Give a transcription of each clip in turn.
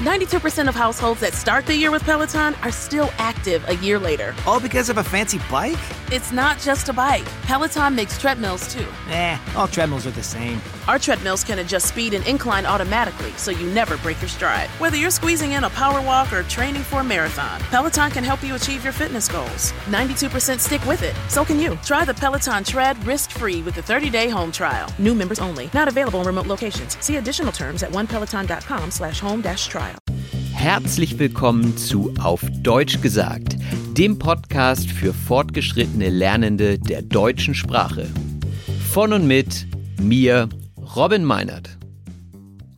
92% of households that start the year with Peloton are still active a year later. All because of a fancy bike? It's not just a bike. Peloton makes treadmills too. Eh, all treadmills are the same. Our treadmills can adjust speed and incline automatically so you never break your stride. Whether you're squeezing in a power walk or training for a marathon, Peloton can help you achieve your fitness goals. 92% stick with it. So can you. Try the Peloton Tread risk-free with the 30-day home trial. New members only. Not available in remote locations. See additional terms at onepeloton.com slash home dash trial. Herzlich willkommen zu Auf Deutsch gesagt, dem Podcast für fortgeschrittene Lernende der deutschen Sprache. Von und mit mir, Robin Meinert.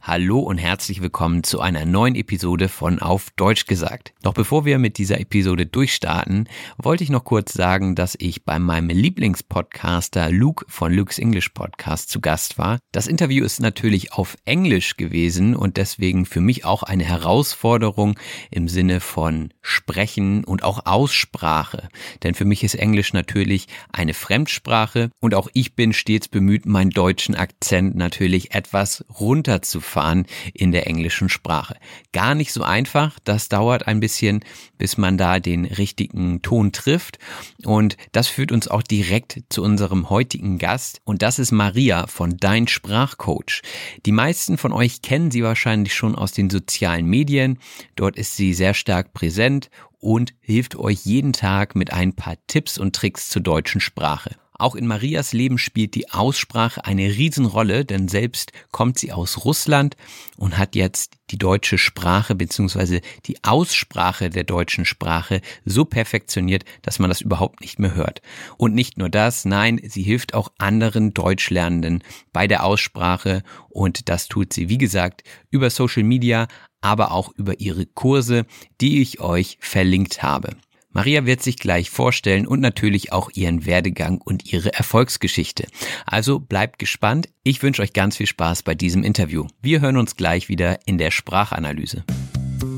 Hallo und herzlich willkommen zu einer neuen Episode von Auf Deutsch gesagt. Doch bevor wir mit dieser Episode durchstarten, wollte ich noch kurz sagen, dass ich bei meinem Lieblingspodcaster Luke von Luke's English Podcast zu Gast war. Das Interview ist natürlich auf Englisch gewesen und deswegen für mich auch eine Herausforderung im Sinne von Sprechen und auch Aussprache. Denn für mich ist Englisch natürlich eine Fremdsprache und auch ich bin stets bemüht, meinen deutschen Akzent natürlich etwas runterzufahren fahren in der englischen Sprache. Gar nicht so einfach, das dauert ein bisschen, bis man da den richtigen Ton trifft und das führt uns auch direkt zu unserem heutigen Gast und das ist Maria von Dein Sprachcoach. Die meisten von euch kennen sie wahrscheinlich schon aus den sozialen Medien. Dort ist sie sehr stark präsent und hilft euch jeden Tag mit ein paar Tipps und Tricks zur deutschen Sprache. Auch in Marias Leben spielt die Aussprache eine Riesenrolle, denn selbst kommt sie aus Russland und hat jetzt die deutsche Sprache bzw. die Aussprache der deutschen Sprache so perfektioniert, dass man das überhaupt nicht mehr hört. Und nicht nur das, nein, sie hilft auch anderen Deutschlernenden bei der Aussprache und das tut sie, wie gesagt, über Social Media, aber auch über ihre Kurse, die ich euch verlinkt habe. Maria wird sich gleich vorstellen und natürlich auch ihren Werdegang und ihre Erfolgsgeschichte. Also bleibt gespannt. Ich wünsche euch ganz viel Spaß bei diesem Interview. Wir hören uns gleich wieder in der Sprachanalyse.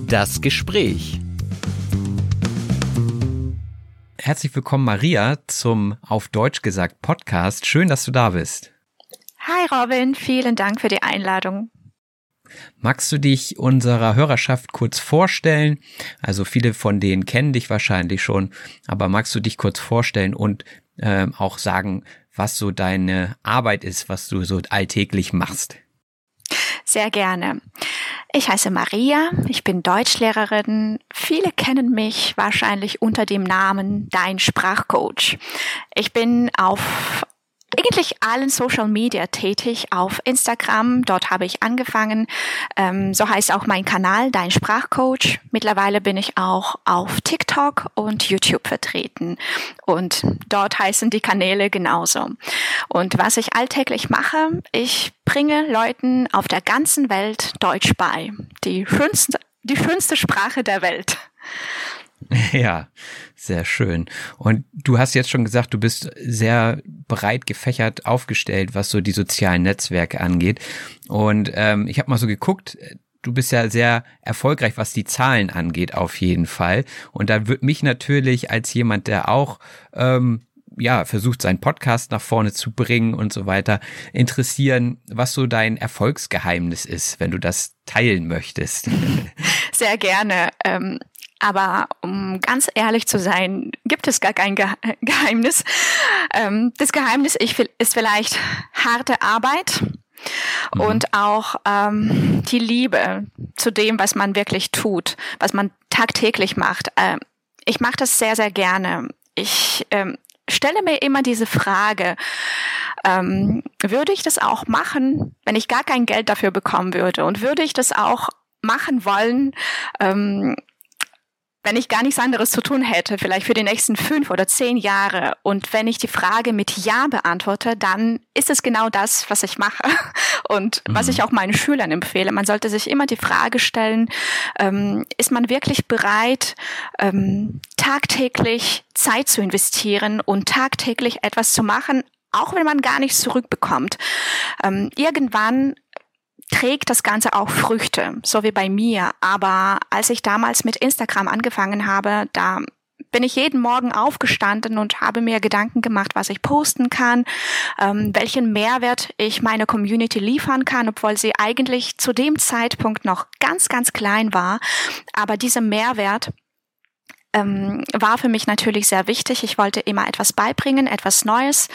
Das Gespräch. Herzlich willkommen, Maria, zum Auf Deutsch gesagt Podcast. Schön, dass du da bist. Hi Robin, vielen Dank für die Einladung. Magst du dich unserer Hörerschaft kurz vorstellen? Also viele von denen kennen dich wahrscheinlich schon, aber magst du dich kurz vorstellen und äh, auch sagen, was so deine Arbeit ist, was du so alltäglich machst? Sehr gerne. Ich heiße Maria, ich bin Deutschlehrerin. Viele kennen mich wahrscheinlich unter dem Namen Dein Sprachcoach. Ich bin auf eigentlich allen Social Media tätig, auf Instagram, dort habe ich angefangen. Ähm, so heißt auch mein Kanal, Dein Sprachcoach. Mittlerweile bin ich auch auf TikTok und YouTube vertreten. Und dort heißen die Kanäle genauso. Und was ich alltäglich mache, ich bringe Leuten auf der ganzen Welt Deutsch bei. Die schönste, die schönste Sprache der Welt. Ja, sehr schön. Und du hast jetzt schon gesagt, du bist sehr breit gefächert aufgestellt, was so die sozialen Netzwerke angeht. Und ähm, ich habe mal so geguckt, du bist ja sehr erfolgreich, was die Zahlen angeht, auf jeden Fall. Und da würde mich natürlich als jemand, der auch ähm, ja, versucht, seinen Podcast nach vorne zu bringen und so weiter, interessieren, was so dein Erfolgsgeheimnis ist, wenn du das teilen möchtest. Sehr gerne. Ähm, aber um ganz ehrlich zu sein, gibt es gar kein Geheimnis. Ähm, das Geheimnis ist vielleicht harte Arbeit mhm. und auch ähm, die Liebe zu dem, was man wirklich tut, was man tagtäglich macht. Ähm, ich mache das sehr, sehr gerne. Ich ähm, stelle mir immer diese Frage, ähm, würde ich das auch machen, wenn ich gar kein Geld dafür bekommen würde? Und würde ich das auch machen wollen, ähm, wenn ich gar nichts anderes zu tun hätte, vielleicht für die nächsten fünf oder zehn Jahre, und wenn ich die Frage mit Ja beantworte, dann ist es genau das, was ich mache und mhm. was ich auch meinen Schülern empfehle. Man sollte sich immer die Frage stellen, ähm, ist man wirklich bereit, ähm, tagtäglich Zeit zu investieren und tagtäglich etwas zu machen, auch wenn man gar nichts zurückbekommt. Ähm, irgendwann trägt das Ganze auch Früchte, so wie bei mir. Aber als ich damals mit Instagram angefangen habe, da bin ich jeden Morgen aufgestanden und habe mir Gedanken gemacht, was ich posten kann, ähm, welchen Mehrwert ich meiner Community liefern kann, obwohl sie eigentlich zu dem Zeitpunkt noch ganz, ganz klein war. Aber dieser Mehrwert ähm, war für mich natürlich sehr wichtig. Ich wollte immer etwas beibringen, etwas Neues.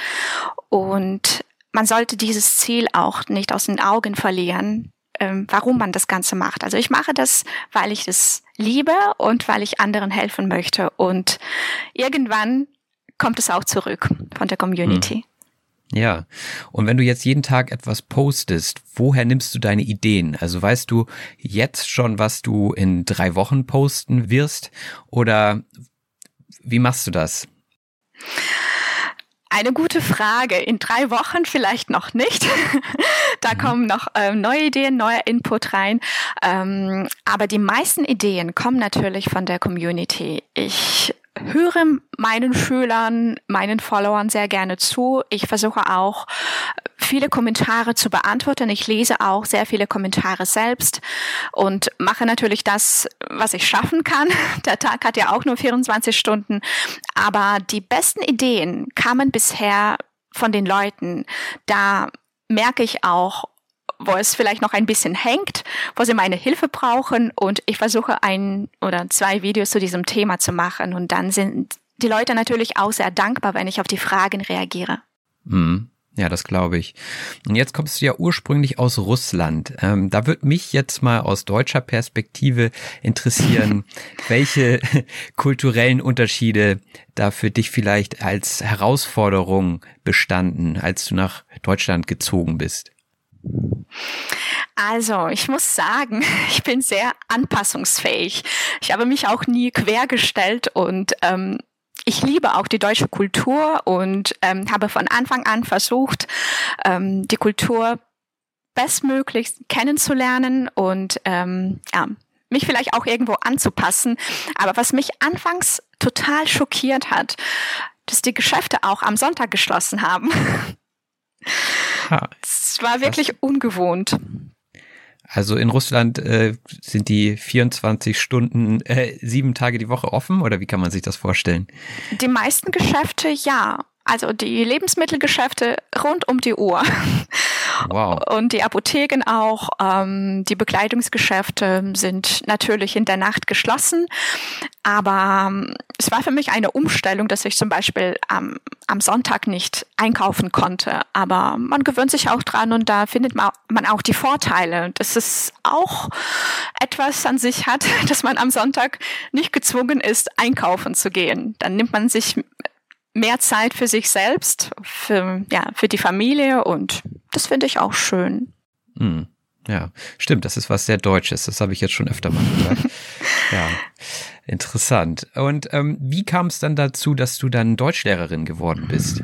Und man sollte dieses Ziel auch nicht aus den Augen verlieren, ähm, warum man das Ganze macht. Also ich mache das, weil ich das liebe und weil ich anderen helfen möchte. Und irgendwann kommt es auch zurück von der Community. Hm. Ja, und wenn du jetzt jeden Tag etwas postest, woher nimmst du deine Ideen? Also weißt du jetzt schon, was du in drei Wochen posten wirst? Oder wie machst du das? Eine gute Frage. In drei Wochen vielleicht noch nicht. da mhm. kommen noch ähm, neue Ideen, neuer Input rein. Ähm, aber die meisten Ideen kommen natürlich von der Community. Ich höre meinen Schülern, meinen Followern sehr gerne zu. Ich versuche auch viele Kommentare zu beantworten. Ich lese auch sehr viele Kommentare selbst und mache natürlich das, was ich schaffen kann. Der Tag hat ja auch nur 24 Stunden. Aber die besten Ideen kamen bisher von den Leuten. Da merke ich auch, wo es vielleicht noch ein bisschen hängt, wo sie meine Hilfe brauchen und ich versuche ein oder zwei Videos zu diesem Thema zu machen und dann sind die Leute natürlich auch sehr dankbar, wenn ich auf die Fragen reagiere. Mhm. Ja, das glaube ich. Und jetzt kommst du ja ursprünglich aus Russland. Ähm, da wird mich jetzt mal aus deutscher Perspektive interessieren, welche kulturellen Unterschiede da für dich vielleicht als Herausforderung bestanden, als du nach Deutschland gezogen bist. Also, ich muss sagen, ich bin sehr anpassungsfähig. Ich habe mich auch nie quergestellt und ähm, ich liebe auch die deutsche Kultur und ähm, habe von Anfang an versucht, ähm, die Kultur bestmöglich kennenzulernen und ähm, ja, mich vielleicht auch irgendwo anzupassen. Aber was mich anfangs total schockiert hat, dass die Geschäfte auch am Sonntag geschlossen haben. Es war wirklich ungewohnt. Also in Russland äh, sind die 24 Stunden, äh, sieben Tage die Woche offen oder wie kann man sich das vorstellen? Die meisten Geschäfte ja. Also die Lebensmittelgeschäfte rund um die Uhr. Wow. Und die Apotheken auch. Ähm, die Bekleidungsgeschäfte sind natürlich in der Nacht geschlossen. Aber ähm, es war für mich eine Umstellung, dass ich zum Beispiel am, am Sonntag nicht einkaufen konnte. Aber man gewöhnt sich auch dran und da findet man, auch die Vorteile, dass es auch etwas an sich hat, dass man am Sonntag nicht gezwungen ist, einkaufen zu gehen. Dann nimmt man sich mehr Zeit für sich selbst, für, ja, für die Familie und das finde ich auch schön. Mhm. Ja, stimmt, das ist was sehr Deutsches. Das habe ich jetzt schon öfter mal gehört. ja, interessant. Und ähm, wie kam es dann dazu, dass du dann Deutschlehrerin geworden bist?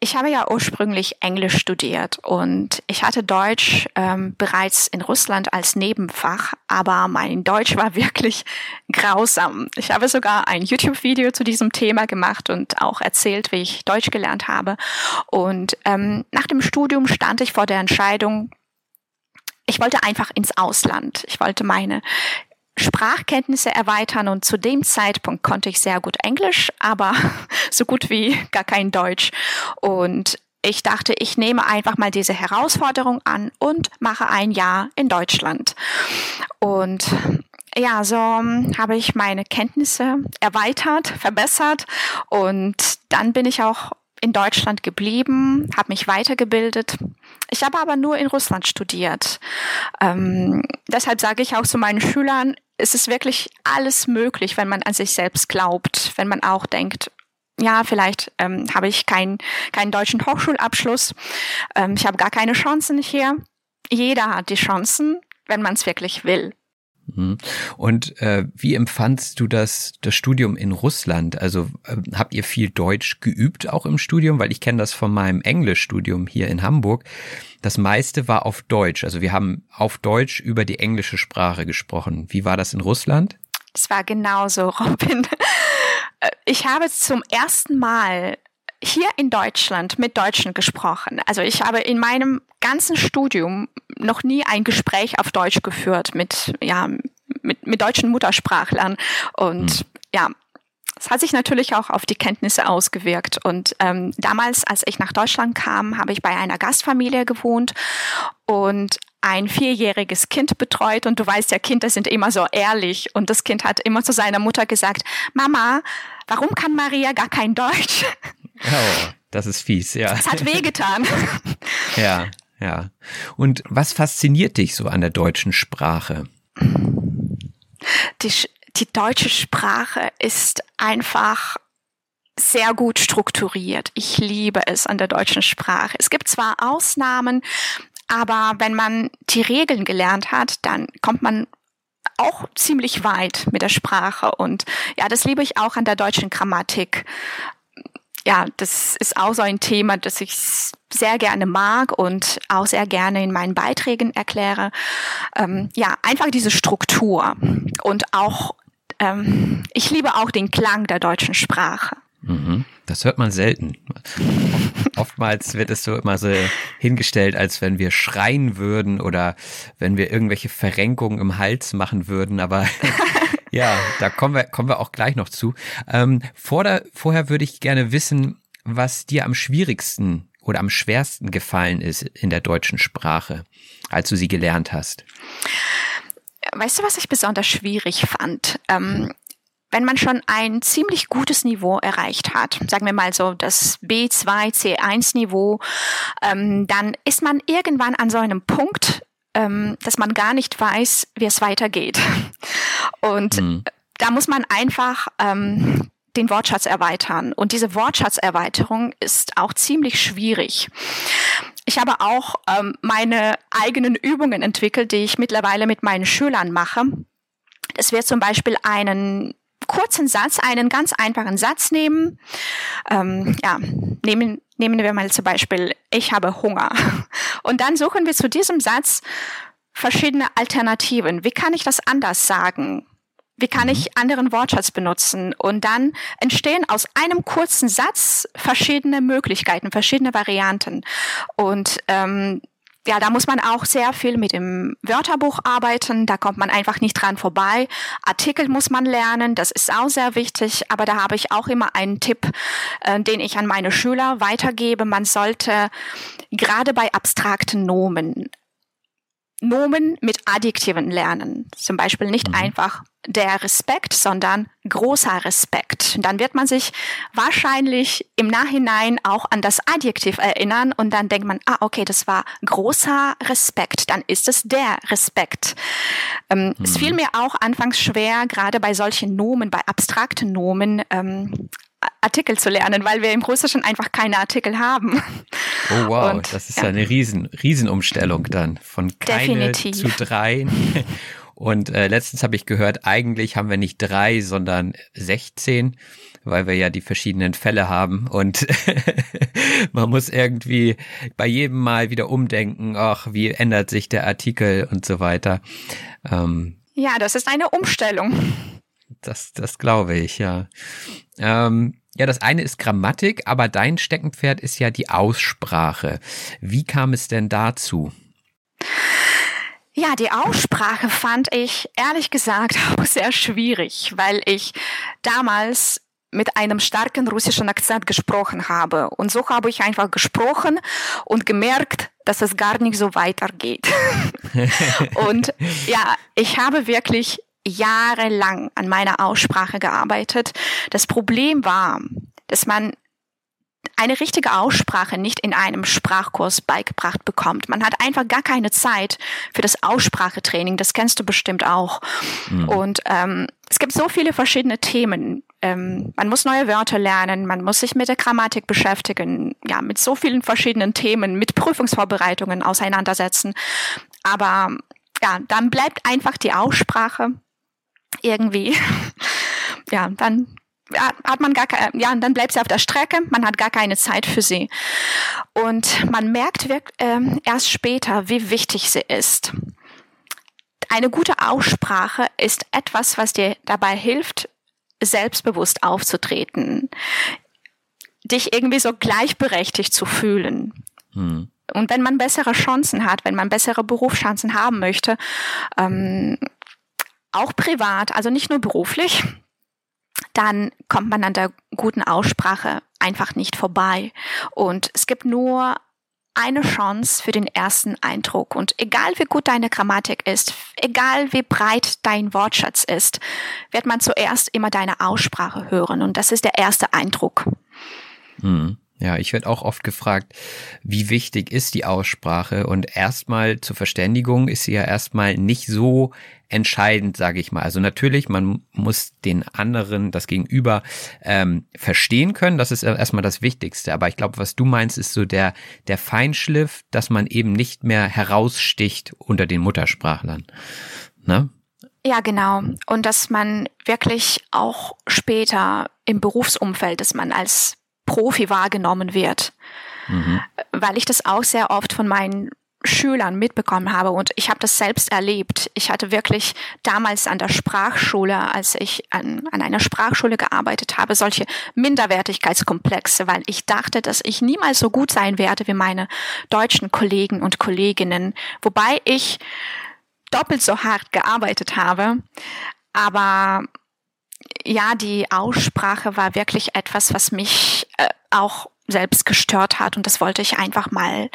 Ich habe ja ursprünglich Englisch studiert und ich hatte Deutsch ähm, bereits in Russland als Nebenfach, aber mein Deutsch war wirklich grausam. Ich habe sogar ein YouTube-Video zu diesem Thema gemacht und auch erzählt, wie ich Deutsch gelernt habe. Und ähm, nach dem Studium stand ich vor der Entscheidung, ich wollte einfach ins Ausland. Ich wollte meine Sprachkenntnisse erweitern und zu dem Zeitpunkt konnte ich sehr gut Englisch, aber so gut wie gar kein Deutsch. Und ich dachte, ich nehme einfach mal diese Herausforderung an und mache ein Jahr in Deutschland. Und ja, so habe ich meine Kenntnisse erweitert, verbessert und dann bin ich auch in Deutschland geblieben, habe mich weitergebildet. Ich habe aber nur in Russland studiert. Ähm, deshalb sage ich auch zu meinen Schülern, es ist wirklich alles möglich, wenn man an sich selbst glaubt, wenn man auch denkt, ja, vielleicht ähm, habe ich keinen keinen deutschen Hochschulabschluss, ähm, ich habe gar keine Chancen hier. Jeder hat die Chancen, wenn man es wirklich will. Mhm. Und äh, wie empfandst du das, das Studium in Russland? Also äh, habt ihr viel Deutsch geübt auch im Studium? Weil ich kenne das von meinem Englischstudium hier in Hamburg. Das meiste war auf Deutsch. Also wir haben auf Deutsch über die englische Sprache gesprochen. Wie war das in Russland? Es war genauso, Robin. Äh, ich habe zum ersten Mal hier in Deutschland mit Deutschen gesprochen. Also ich habe in meinem ganzen Studium noch nie ein Gespräch auf Deutsch geführt mit, ja, mit, mit deutschen Muttersprachlern. Und mhm. ja, es hat sich natürlich auch auf die Kenntnisse ausgewirkt. Und ähm, damals, als ich nach Deutschland kam, habe ich bei einer Gastfamilie gewohnt und ein vierjähriges Kind betreut. Und du weißt ja, Kinder sind immer so ehrlich. Und das Kind hat immer zu seiner Mutter gesagt, Mama, warum kann Maria gar kein Deutsch? Oh, das ist fies, ja. Es hat wehgetan. ja, ja. Und was fasziniert dich so an der deutschen Sprache? Die, die deutsche Sprache ist einfach sehr gut strukturiert. Ich liebe es an der deutschen Sprache. Es gibt zwar Ausnahmen, aber wenn man die Regeln gelernt hat, dann kommt man auch ziemlich weit mit der Sprache und ja, das liebe ich auch an der deutschen Grammatik ja, das ist auch so ein Thema, das ich sehr gerne mag und auch sehr gerne in meinen Beiträgen erkläre. Ähm, ja, einfach diese Struktur und auch, ähm, ich liebe auch den Klang der deutschen Sprache. Mhm. Das hört man selten. Oftmals wird es so immer so hingestellt, als wenn wir schreien würden oder wenn wir irgendwelche Verrenkungen im Hals machen würden, aber Ja, da kommen wir, kommen wir auch gleich noch zu. Ähm, vor der, vorher würde ich gerne wissen, was dir am schwierigsten oder am schwersten gefallen ist in der deutschen Sprache, als du sie gelernt hast. Weißt du, was ich besonders schwierig fand? Ähm, wenn man schon ein ziemlich gutes Niveau erreicht hat, sagen wir mal so das B2, C1 Niveau, ähm, dann ist man irgendwann an so einem Punkt, ähm, dass man gar nicht weiß, wie es weitergeht. Und mhm. da muss man einfach ähm, den Wortschatz erweitern. Und diese Wortschatzerweiterung ist auch ziemlich schwierig. Ich habe auch ähm, meine eigenen Übungen entwickelt, die ich mittlerweile mit meinen Schülern mache. Es wird zum Beispiel einen kurzen Satz, einen ganz einfachen Satz nehmen. Ähm, ja, nehmen, nehmen wir mal zum Beispiel, ich habe Hunger. Und dann suchen wir zu diesem Satz verschiedene Alternativen. Wie kann ich das anders sagen? Wie kann mhm. ich anderen Wortschatz benutzen? Und dann entstehen aus einem kurzen Satz verschiedene Möglichkeiten, verschiedene Varianten. Und ähm, ja, da muss man auch sehr viel mit dem Wörterbuch arbeiten. Da kommt man einfach nicht dran vorbei. Artikel muss man lernen. Das ist auch sehr wichtig. Aber da habe ich auch immer einen Tipp, äh, den ich an meine Schüler weitergebe. Man sollte gerade bei abstrakten Nomen Nomen mit Adjektiven lernen. Zum Beispiel nicht mhm. einfach der Respekt, sondern großer Respekt. Dann wird man sich wahrscheinlich im Nachhinein auch an das Adjektiv erinnern und dann denkt man, ah, okay, das war großer Respekt, dann ist es der Respekt. Ähm, mhm. Es fiel mir auch anfangs schwer, gerade bei solchen Nomen, bei abstrakten Nomen, ähm, Artikel zu lernen, weil wir im Russischen einfach keine Artikel haben. Oh wow, und, das ist ja eine riesen, Riesenumstellung dann von keine Definitiv. zu drei. Und äh, letztens habe ich gehört, eigentlich haben wir nicht drei, sondern 16, weil wir ja die verschiedenen Fälle haben. Und man muss irgendwie bei jedem Mal wieder umdenken, ach, wie ändert sich der Artikel und so weiter. Ähm, ja, das ist eine Umstellung. Das, das glaube ich, ja. Ähm, ja, das eine ist Grammatik, aber dein Steckenpferd ist ja die Aussprache. Wie kam es denn dazu? Ja, die Aussprache fand ich ehrlich gesagt auch sehr schwierig, weil ich damals mit einem starken russischen Akzent gesprochen habe. Und so habe ich einfach gesprochen und gemerkt, dass es gar nicht so weitergeht. und ja, ich habe wirklich jahrelang an meiner Aussprache gearbeitet. Das Problem war, dass man eine richtige Aussprache nicht in einem Sprachkurs beigebracht bekommt. Man hat einfach gar keine Zeit für das Aussprachetraining. Das kennst du bestimmt auch. Mhm. Und ähm, es gibt so viele verschiedene Themen. Ähm, man muss neue Wörter lernen, man muss sich mit der Grammatik beschäftigen, ja, mit so vielen verschiedenen Themen, mit Prüfungsvorbereitungen auseinandersetzen. Aber ja, dann bleibt einfach die Aussprache irgendwie. ja, dann hat man gar keine, ja, dann bleibt sie auf der Strecke, man hat gar keine Zeit für sie. Und man merkt wirklich, ähm, erst später, wie wichtig sie ist. Eine gute Aussprache ist etwas, was dir dabei hilft, selbstbewusst aufzutreten, dich irgendwie so gleichberechtigt zu fühlen. Hm. Und wenn man bessere Chancen hat, wenn man bessere Berufschancen haben möchte, ähm, auch privat, also nicht nur beruflich, dann kommt man an der guten Aussprache einfach nicht vorbei. Und es gibt nur eine Chance für den ersten Eindruck. Und egal wie gut deine Grammatik ist, egal wie breit dein Wortschatz ist, wird man zuerst immer deine Aussprache hören. Und das ist der erste Eindruck. Hm. Ja, ich werde auch oft gefragt, wie wichtig ist die Aussprache? Und erstmal zur Verständigung ist sie ja erstmal nicht so entscheidend, sage ich mal. Also natürlich, man muss den anderen, das Gegenüber ähm, verstehen können. Das ist erstmal das Wichtigste. Aber ich glaube, was du meinst, ist so der der Feinschliff, dass man eben nicht mehr heraussticht unter den Muttersprachlern. Ne? Ja, genau. Und dass man wirklich auch später im Berufsumfeld, dass man als Profi wahrgenommen wird. Mhm. Weil ich das auch sehr oft von meinen Schülern mitbekommen habe und ich habe das selbst erlebt. Ich hatte wirklich damals an der Sprachschule, als ich an, an einer Sprachschule gearbeitet habe, solche Minderwertigkeitskomplexe, weil ich dachte, dass ich niemals so gut sein werde wie meine deutschen Kollegen und Kolleginnen, wobei ich doppelt so hart gearbeitet habe. Aber ja, die Aussprache war wirklich etwas, was mich äh, auch selbst gestört hat und das wollte ich einfach mal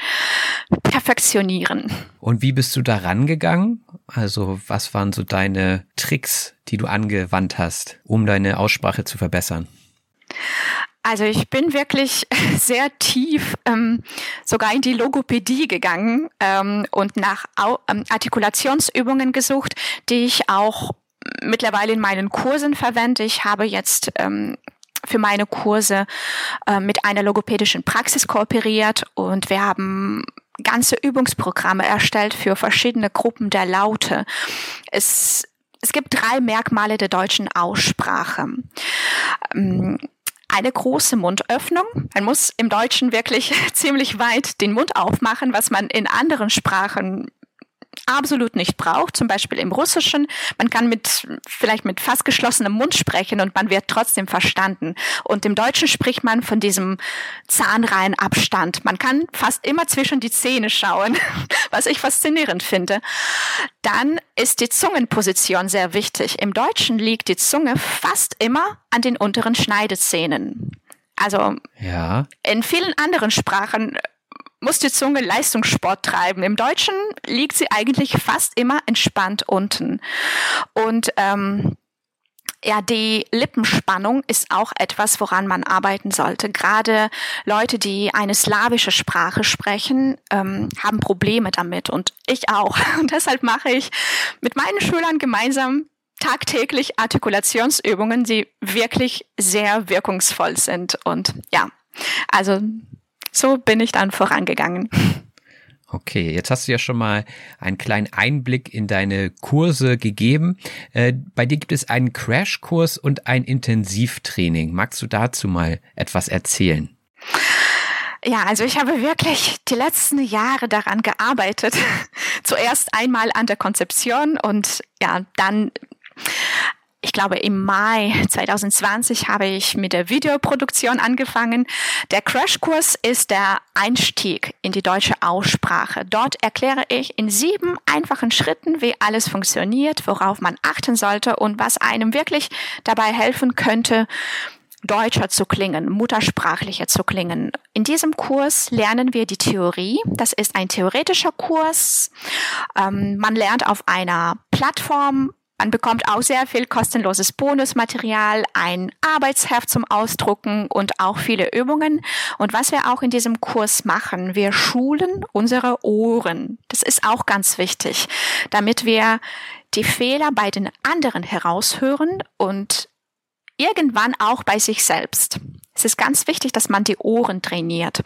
perfektionieren. Und wie bist du da rangegangen? Also was waren so deine Tricks, die du angewandt hast, um deine Aussprache zu verbessern? Also ich bin wirklich sehr tief ähm, sogar in die Logopädie gegangen ähm, und nach Au ähm, Artikulationsübungen gesucht, die ich auch mittlerweile in meinen Kursen verwende. Ich habe jetzt ähm, für meine Kurse äh, mit einer logopädischen Praxis kooperiert und wir haben ganze Übungsprogramme erstellt für verschiedene Gruppen der Laute. Es, es gibt drei Merkmale der deutschen Aussprache. Ähm, eine große Mundöffnung. Man muss im Deutschen wirklich ziemlich weit den Mund aufmachen, was man in anderen Sprachen absolut nicht braucht, zum Beispiel im Russischen. Man kann mit, vielleicht mit fast geschlossenem Mund sprechen und man wird trotzdem verstanden. Und im Deutschen spricht man von diesem Zahnreihenabstand. Man kann fast immer zwischen die Zähne schauen, was ich faszinierend finde. Dann ist die Zungenposition sehr wichtig. Im Deutschen liegt die Zunge fast immer an den unteren Schneidezähnen. Also ja. in vielen anderen Sprachen muss die Zunge Leistungssport treiben. Im Deutschen liegt sie eigentlich fast immer entspannt unten. Und ähm, ja, die Lippenspannung ist auch etwas, woran man arbeiten sollte. Gerade Leute, die eine slawische Sprache sprechen, ähm, haben Probleme damit und ich auch. Und deshalb mache ich mit meinen Schülern gemeinsam tagtäglich Artikulationsübungen, die wirklich sehr wirkungsvoll sind. Und ja, also so bin ich dann vorangegangen. Okay, jetzt hast du ja schon mal einen kleinen Einblick in deine Kurse gegeben. Äh, bei dir gibt es einen Crashkurs und ein Intensivtraining. Magst du dazu mal etwas erzählen? Ja, also ich habe wirklich die letzten Jahre daran gearbeitet. Zuerst einmal an der Konzeption und ja, dann ich glaube, im Mai 2020 habe ich mit der Videoproduktion angefangen. Der Crashkurs ist der Einstieg in die deutsche Aussprache. Dort erkläre ich in sieben einfachen Schritten, wie alles funktioniert, worauf man achten sollte und was einem wirklich dabei helfen könnte, deutscher zu klingen, muttersprachlicher zu klingen. In diesem Kurs lernen wir die Theorie. Das ist ein theoretischer Kurs. Ähm, man lernt auf einer Plattform Man bekommt auch sehr viel kostenloses Bonusmaterial, ein Arbeitsheft zum Ausdrucken und auch viele Übungen. Und was wir auch in diesem Kurs machen, wir schulen unsere Ohren. Das ist auch ganz wichtig, damit wir die Fehler bei den anderen heraushören und irgendwann auch bei sich selbst. Es ist ganz wichtig, dass man die Ohren trainiert.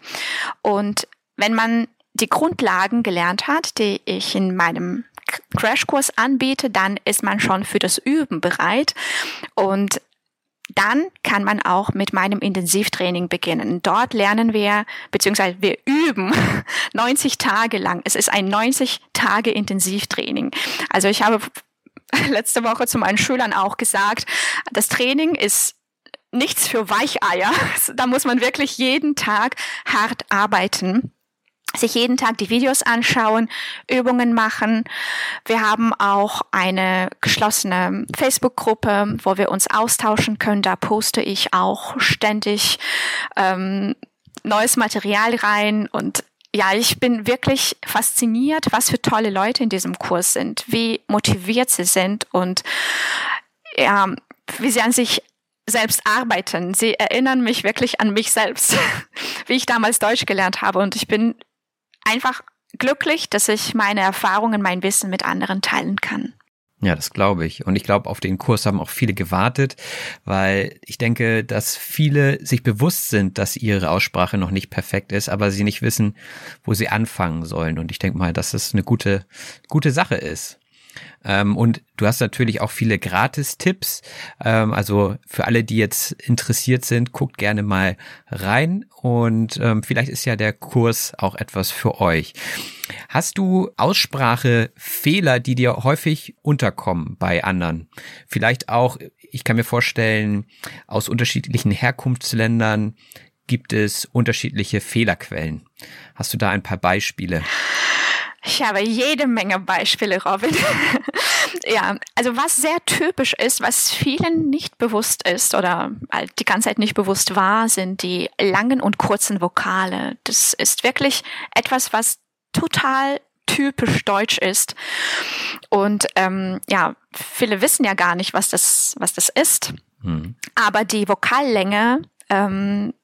Und wenn man die Grundlagen gelernt hat, die ich in meinem Crashkurs anbiete, dann ist man schon für das Üben bereit. Und dann kann man auch mit meinem Intensivtraining beginnen. Dort lernen wir, beziehungsweise wir üben 90 Tage lang. Es ist ein 90 Tage Intensivtraining. Also ich habe letzte Woche zu meinen Schülern auch gesagt, das Training ist nichts für Weicheier. Da muss man wirklich jeden Tag hart arbeiten sich jeden Tag die Videos anschauen, Übungen machen. Wir haben auch eine geschlossene Facebook-Gruppe, wo wir uns austauschen können. Da poste ich auch ständig ähm, neues Material rein und ja, ich bin wirklich fasziniert, was für tolle Leute in diesem Kurs sind, wie motiviert sie sind und ja, wie sie an sich selbst arbeiten. Sie erinnern mich wirklich an mich selbst, wie ich damals Deutsch gelernt habe. Und ich bin einfach glücklich, dass ich meine Erfahrungen, mein Wissen mit anderen teilen kann. Ja, das glaube ich. Und ich glaube, auf den Kurs haben auch viele gewartet, weil ich denke, dass viele sich bewusst sind, dass ihre Aussprache noch nicht perfekt ist, aber sie nicht wissen, wo sie anfangen sollen. Und ich denke mal, dass das eine gute, gute Sache ist. Ähm, und du hast natürlich auch viele Gratis-Tipps. Ähm, also für alle, die jetzt interessiert sind, guckt gerne mal rein und ähm, vielleicht ist ja der Kurs auch etwas für euch. Hast du Aussprachefehler, die dir häufig unterkommen bei anderen? Vielleicht auch, ich kann mir vorstellen, aus unterschiedlichen Herkunftsländern gibt es unterschiedliche Fehlerquellen. Hast du da ein paar Beispiele? Ich habe jede Menge Beispiele, Robin. ja, also was sehr typisch ist, was vielen nicht bewusst ist oder halt die ganze Zeit nicht bewusst war, sind die langen und kurzen Vokale. Das ist wirklich etwas, was total typisch deutsch ist. Und ähm, ja, viele wissen ja gar nicht, was das, was das ist. Mhm. Aber die Vokallänge ähm,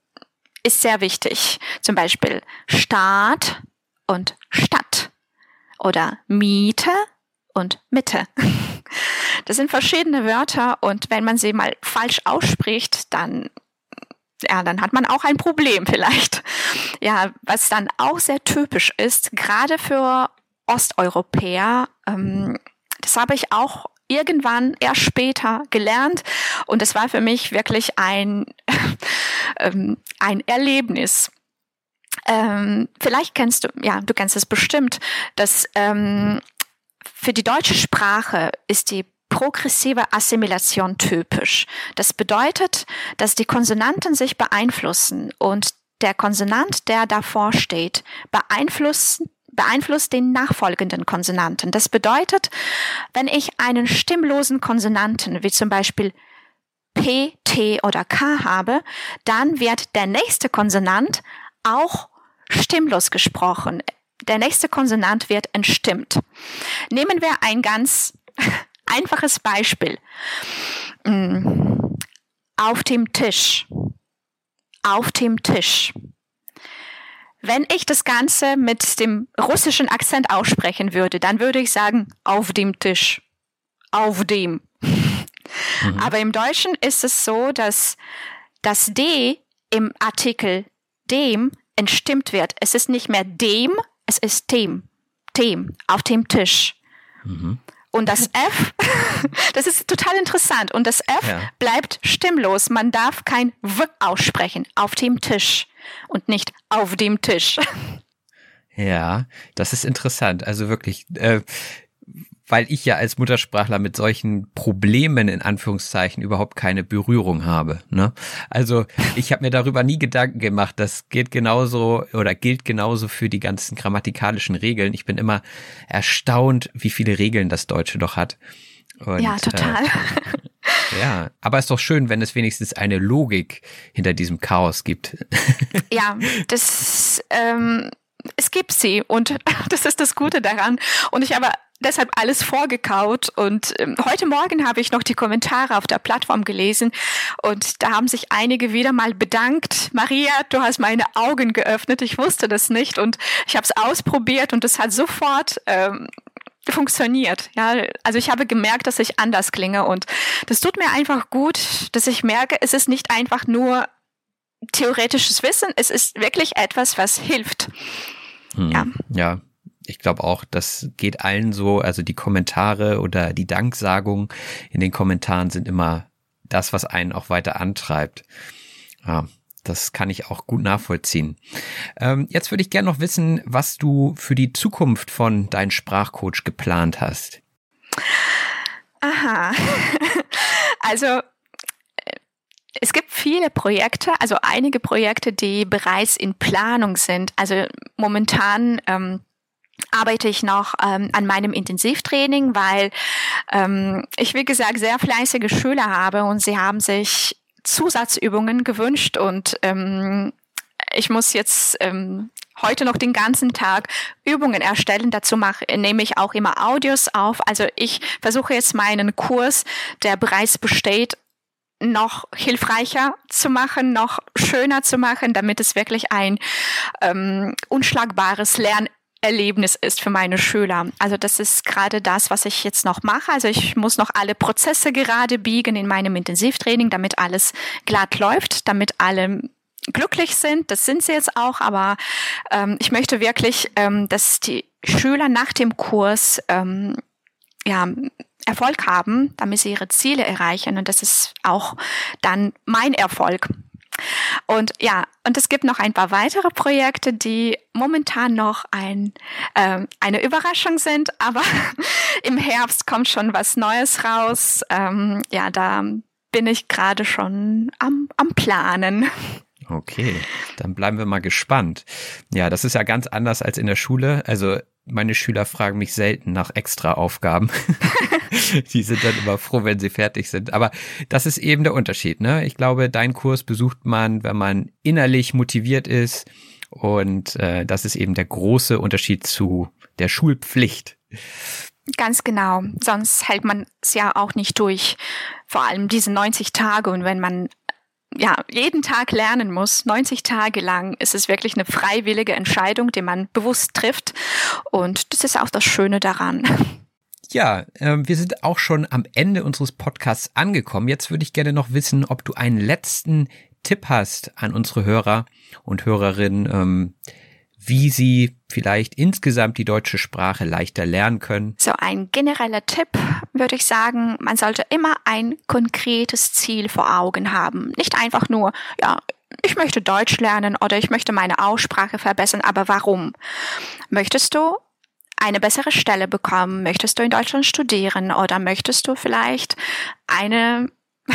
ist sehr wichtig. Zum Beispiel Staat und Stadt oder Miete und Mitte. Das sind verschiedene Wörter und wenn man sie mal falsch ausspricht, dann ja, dann hat man auch ein Problem vielleicht. Ja, was dann auch sehr typisch ist, gerade für Osteuropäer, ähm, das habe ich auch irgendwann erst später gelernt und es war für mich wirklich ein, ähm, ein Erlebnis. Ähm, vielleicht kennst du, ja, du kennst es bestimmt, dass ähm, für die deutsche Sprache ist die progressive Assimilation typisch. Das bedeutet, dass die Konsonanten sich beeinflussen und der Konsonant, der davor steht, beeinflusst, beeinflusst den nachfolgenden Konsonanten. Das bedeutet, wenn ich einen stimmlosen Konsonanten, wie zum Beispiel P, T oder K habe, dann wird der nächste Konsonant auch stimmlos gesprochen. Der nächste Konsonant wird entstimmt. Nehmen wir ein ganz einfaches Beispiel. Mm. Auf dem Tisch. Auf dem Tisch. Wenn ich das Ganze mit dem russischen Akzent aussprechen würde, dann würde ich sagen, auf dem Tisch. Auf dem. Mhm. Aber im Deutschen ist es so, dass das D im Artikel dem entstimmt wird. Es ist nicht mehr dem, es ist dem. Dem auf dem Tisch. Mhm. Und das F, das ist total interessant. Und das F ja. bleibt stimmlos. Man darf kein W aussprechen auf dem Tisch und nicht auf dem Tisch. Ja, das ist interessant. Also wirklich, äh, weil ich ja als Muttersprachler mit solchen Problemen in Anführungszeichen überhaupt keine Berührung habe. Ne? Also ich habe mir darüber nie Gedanken gemacht. Das geht genauso oder gilt genauso für die ganzen grammatikalischen Regeln. Ich bin immer erstaunt, wie viele Regeln das Deutsche doch hat. Und, ja, total. Äh, ja, aber es ist doch schön, wenn es wenigstens eine Logik hinter diesem Chaos gibt. ja, das ähm, es gibt sie und das ist das Gute daran. Und ich habe deshalb alles vorgekaut und ähm, heute Morgen habe ich noch die Kommentare auf der Plattform gelesen und da haben sich einige wieder mal bedankt. Maria, du hast meine Augen geöffnet, ich wusste das nicht und ich habe es ausprobiert und es hat sofort ähm, funktioniert. Ja, also ich habe gemerkt, dass ich anders klinge und das tut mir einfach gut, dass ich merke, es ist nicht einfach nur theoretisches Wissen, es ist wirklich etwas, was hilft. Hm, ja. ja, ich glaube auch, das geht allen so. Also die Kommentare oder die Danksagung in den Kommentaren sind immer das, was einen auch weiter antreibt. Ja, das kann ich auch gut nachvollziehen. Ähm, jetzt würde ich gerne noch wissen, was du für die Zukunft von deinem Sprachcoach geplant hast. Aha. also es gibt viele Projekte, also einige Projekte, die bereits in Planung sind. Also momentan ähm, arbeite ich noch ähm, an meinem Intensivtraining, weil ähm, ich, wie gesagt, sehr fleißige Schüler habe und sie haben sich Zusatzübungen gewünscht und ähm, ich muss jetzt ähm, heute noch den ganzen Tag Übungen erstellen. Dazu mache, nehme ich auch immer Audios auf. Also ich versuche jetzt meinen Kurs, der bereits besteht, noch hilfreicher zu machen, noch schöner zu machen, damit es wirklich ein ähm, unschlagbares Lernerlebnis ist für meine Schüler. Also das ist gerade das, was ich jetzt noch mache. Also ich muss noch alle Prozesse gerade biegen in meinem Intensivtraining, damit alles glatt läuft, damit alle glücklich sind. Das sind sie jetzt auch, aber ähm, ich möchte wirklich, ähm, dass die Schüler nach dem Kurs ähm, ja, Erfolg haben, damit sie ihre Ziele erreichen. Und das ist auch dann mein Erfolg. Und ja, und es gibt noch ein paar weitere Projekte, die momentan noch ein, äh, eine Überraschung sind, aber im Herbst kommt schon was Neues raus. Ähm, ja, da bin ich gerade schon am, am Planen. Okay, dann bleiben wir mal gespannt. Ja, das ist ja ganz anders als in der Schule. Also meine Schüler fragen mich selten nach extra Aufgaben. die sind dann immer froh, wenn sie fertig sind. Aber das ist eben der Unterschied. Ne? Ich glaube, deinen Kurs besucht man, wenn man innerlich motiviert ist. Und äh, das ist eben der große Unterschied zu der Schulpflicht. Ganz genau. Sonst hält man es ja auch nicht durch. Vor allem diese 90 Tage. Und wenn man ja, jeden Tag lernen muss, 90 Tage lang, ist es wirklich eine freiwillige Entscheidung, die man bewusst trifft. Und das ist auch das Schöne daran. Ja, äh, wir sind auch schon am Ende unseres Podcasts angekommen. Jetzt würde ich gerne noch wissen, ob du einen letzten Tipp hast an unsere Hörer und Hörerinnen, ähm, wie sie vielleicht insgesamt die deutsche Sprache leichter lernen können? So ein genereller Tipp würde ich sagen, man sollte immer ein konkretes Ziel vor Augen haben. Nicht einfach nur, ja, ich möchte Deutsch lernen oder ich möchte meine Aussprache verbessern, aber warum? Möchtest du eine bessere Stelle bekommen? Möchtest du in Deutschland studieren oder möchtest du vielleicht eine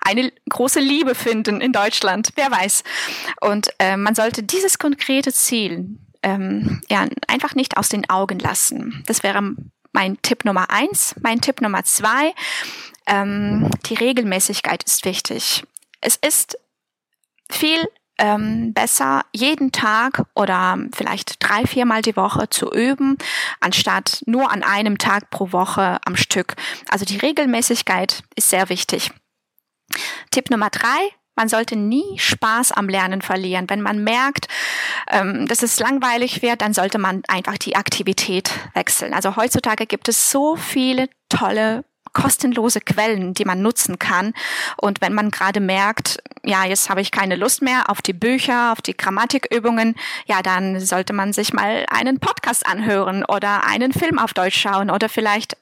eine große Liebe finden in Deutschland, wer weiß. Und äh, man sollte dieses konkrete Ziel ähm, ja, einfach nicht aus den Augen lassen. Das wäre mein Tipp Nummer eins. Mein Tipp Nummer zwei, ähm, die Regelmäßigkeit ist wichtig. Es ist viel ähm, besser, jeden Tag oder vielleicht drei, viermal die Woche zu üben, anstatt nur an einem Tag pro Woche am Stück. Also die Regelmäßigkeit ist sehr wichtig. Tipp Nummer drei, man sollte nie Spaß am Lernen verlieren. Wenn man merkt, ähm, dass es langweilig wird, dann sollte man einfach die Aktivität wechseln. Also heutzutage gibt es so viele tolle kostenlose Quellen, die man nutzen kann. Und wenn man gerade merkt, ja, jetzt habe ich keine Lust mehr auf die Bücher, auf die Grammatikübungen, ja, dann sollte man sich mal einen Podcast anhören oder einen Film auf Deutsch schauen oder vielleicht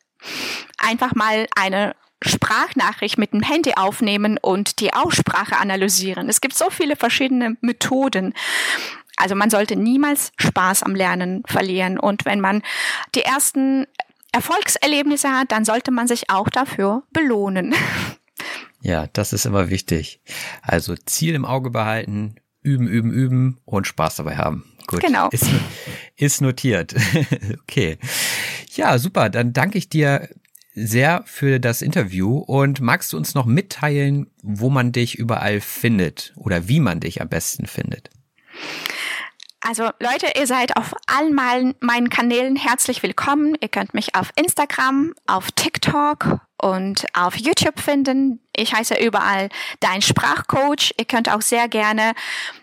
einfach mal eine Sprachnachricht mit dem Handy aufnehmen und die Aussprache analysieren. Es gibt so viele verschiedene Methoden. Also man sollte niemals Spaß am Lernen verlieren. Und wenn man die ersten Erfolgserlebnisse hat, dann sollte man sich auch dafür belohnen. Ja, das ist immer wichtig. Also Ziel im Auge behalten, üben, üben, üben und Spaß dabei haben. Gut. Genau. Ist, ist notiert. okay. Ja, super. Dann danke ich dir sehr für das Interview und magst du uns noch mitteilen, wo man dich überall findet oder wie man dich am besten findet? Also Leute, ihr seid auf allen meinen Kanälen herzlich willkommen. Ihr könnt mich auf Instagram, auf TikTok und auf YouTube finden. Ich heiße überall Dein Sprachcoach. Ihr könnt auch sehr gerne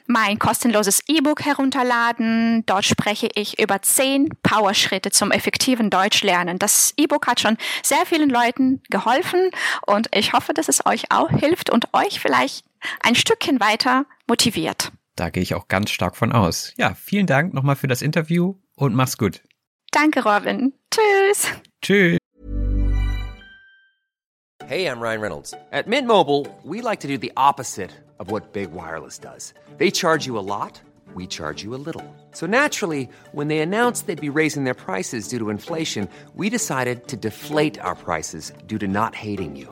mein kostenloses E-Book herunterladen. Dort spreche ich über zehn Powerschritte zum effektiven Deutschlernen. Das E-Book hat schon sehr vielen Leuten geholfen und ich hoffe, dass es euch auch hilft und euch vielleicht ein Stückchen weiter motiviert. Da gehe ich auch ganz stark von aus. Ja, vielen Dank nochmal für das Interview und mach's gut. Danke, Robin. Tschüss. Tschüss. Hey, I'm Ryan Reynolds. At Mint Mobile, we like to do the opposite of what Big Wireless does. They charge you a lot, we charge you a little. So naturally, when they announced they'd be raising their prices due to inflation, we decided to deflate our prices due to not hating you.